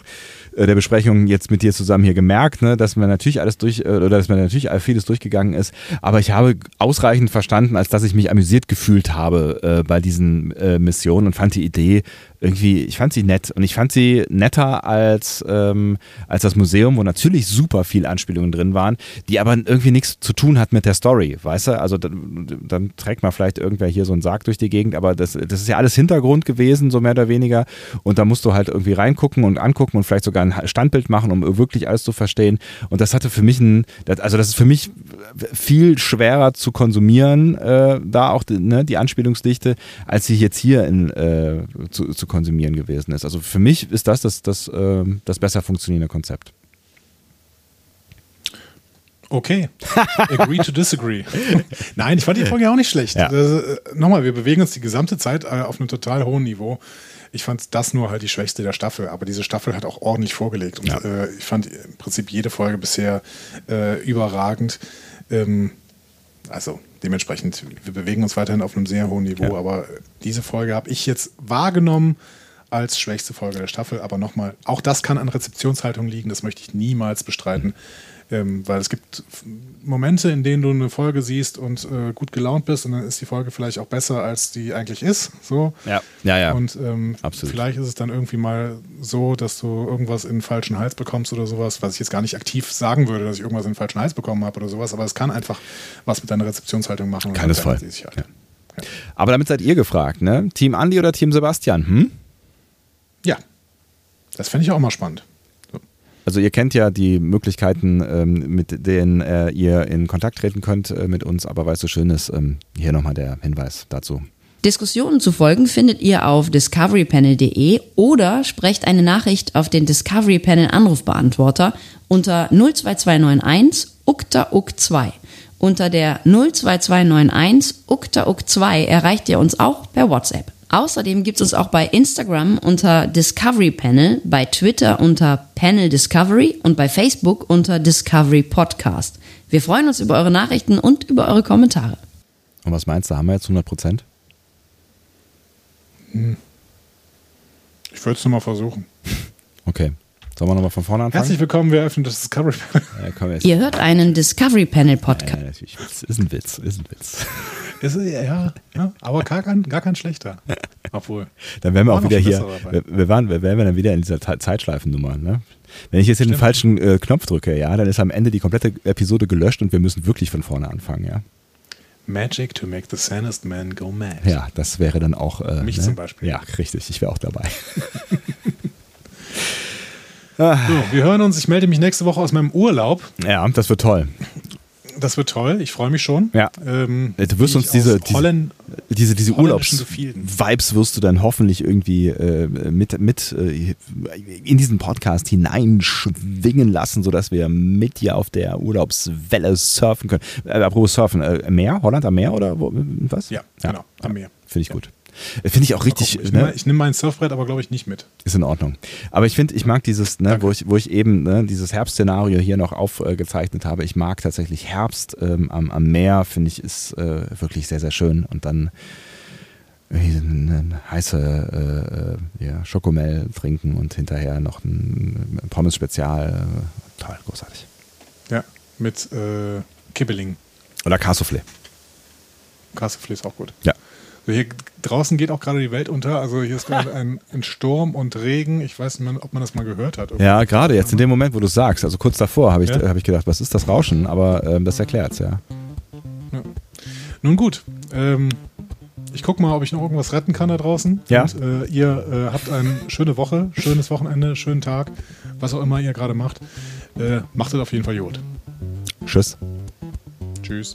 äh, der Besprechung jetzt mit dir zusammen hier gemerkt, ne, dass mir natürlich alles durch oder dass mir natürlich vieles durchgegangen ist, aber ich habe ausreichend verstanden, als dass ich mich amüsiert gefühlt habe äh, bei diesen äh, Missionen und fand die Idee irgendwie, ich fand sie nett und ich fand sie netter als, ähm, als das Museum, wo natürlich super viel Anspielungen drin waren, die aber irgendwie nichts zu tun hat mit der Story, weißt du? Also dann, dann trägt man vielleicht irgendwer hier so einen Sarg durch die Gegend, aber das, das ist ja alles Hintergrund gewesen, so mehr oder weniger und da musst du halt irgendwie reingucken und angucken und vielleicht sogar ein Standbild machen, um wirklich alles zu verstehen und das hatte für mich ein, also das ist für mich viel schwerer zu konsumieren, äh, da auch die, ne, die Anspielungsdichte, als sie jetzt hier in, äh, zu, zu konsumieren gewesen ist. Also für mich ist das das, das, äh, das besser funktionierende Konzept. Okay. Agree to disagree. Nein, ich fand die Folge auch nicht schlecht. Ja. Das, äh, nochmal, wir bewegen uns die gesamte Zeit äh, auf einem total hohen Niveau. Ich fand das nur halt die schwächste der Staffel, aber diese Staffel hat auch ordentlich vorgelegt. Und Ja. äh, ich fand im Prinzip jede Folge bisher äh, überragend. Ähm, also dementsprechend, wir bewegen uns weiterhin auf einem sehr hohen Niveau, Ja. aber diese Folge habe ich jetzt wahrgenommen als schwächste Folge der Staffel. Aber nochmal, auch das kann an Rezeptionshaltung liegen, das möchte ich niemals bestreiten. Ähm, weil es gibt Momente, in denen du eine Folge siehst und äh, gut gelaunt bist und dann ist die Folge vielleicht auch besser, als die eigentlich ist. So. Ja, ja, ja. Und ähm, vielleicht ist es dann irgendwie mal so, dass du irgendwas in den falschen Hals bekommst oder sowas, was ich jetzt gar nicht aktiv sagen würde, dass ich irgendwas in den falschen Hals bekommen habe oder sowas, aber es kann einfach was mit deiner Rezeptionshaltung machen. Keinesfalls. halt. Ja. Aber damit seid ihr gefragt, ne? Team Andi oder Team Sebastian? Hm? Ja, das fände ich auch mal spannend. So. Also ihr kennt ja die Möglichkeiten, ähm, mit denen äh, ihr in Kontakt treten könnt äh, mit uns, aber weil es so schön ist, ähm, hier nochmal der Hinweis dazu. Diskussionen zu folgen findet ihr auf discoverypanel.de oder sprecht eine Nachricht auf den Discovery Panel Anrufbeantworter unter 02291 ukta uk 2. Unter der 02291 ukta uk 2 erreicht ihr uns auch per WhatsApp. Außerdem gibt es uns auch bei Instagram unter Discovery Panel, bei Twitter unter Panel Discovery und bei Facebook unter Discovery Podcast. Wir freuen uns über eure Nachrichten und über eure Kommentare. Und was meinst du, haben wir jetzt 100 Prozent? Ich würde es nochmal versuchen. Okay. Sollen wir nochmal von vorne anfangen? Herzlich willkommen, wir öffnen das Discovery Panel. Ja. Ihr hört einen Discovery Panel Podcast. Ja, natürlich. Ist ein Witz, ist ein Witz. Ist, ja, ja, aber gar kein, gar kein schlechter. Obwohl. Dann wären wir auch wieder hier. Wir, wir, waren, wir wären wir dann wieder in dieser Ze- Zeitschleifennummer. Ne? Wenn ich jetzt hier den falschen äh, Knopf drücke, ja, dann ist am Ende die komplette Episode gelöscht und wir müssen wirklich von vorne anfangen, ja. Magic to make the sanest man go mad. Ja, das wäre dann auch. Äh, Mich ne? zum Beispiel. Ja, richtig. Ich wäre auch dabei. So, wir hören uns. Ich melde mich nächste Woche aus meinem Urlaub. ja, das wird toll. Das wird toll. Ich freue mich schon. Ja. Ähm, Du wirst uns diese, diese, diese, diese. Urlaubs-Vibes wirst du dann hoffentlich irgendwie äh, mit, mit äh, in diesen Podcast hineinschwingen lassen, sodass wir mit dir auf der Urlaubswelle surfen können. Äh, apropos surfen, äh, Meer? Holland am Meer oder wo, was? Ja, genau, am Meer. Finde ich gut. Äh, Finde ich auch richtig, Gucken. Ich, ne? nehme, ich nehme mein Surfbrett aber, glaube ich, nicht mit. ist in Ordnung. Aber ich finde, ich mag dieses, ne, wo ich, wo ich eben ne, dieses Herbstszenario hier noch aufgezeichnet habe. Ich mag tatsächlich Herbst ähm, am, am Meer, finde ich, ist äh, wirklich sehr, sehr schön. Und dann irgendwie eine heiße äh, äh, ja, Schokomel trinken und hinterher noch ein Pommes-Spezial. Äh, toll, großartig. Ja, mit äh, Kibbeling. Oder Cassoufflé. Kasseflee ist auch gut. Ja. So hier draußen geht auch gerade die Welt unter. Also hier ist gerade ein, ein Sturm und Regen. Ich weiß nicht, ob man das mal gehört hat. Ja, gerade jetzt in dem Moment, wo du es sagst, also kurz davor habe ich, Ja. hab ich gedacht, was ist das Rauschen? Aber ähm, das erklärt's, ja. Nun gut. Ähm, ich gucke mal, ob ich noch irgendwas retten kann da draußen. Ja. Und, äh, ihr äh, habt eine schöne Woche, schönes Wochenende, schönen Tag, was auch immer ihr gerade macht. Äh, macht es auf jeden Fall gut. Tschüss. Tschüss.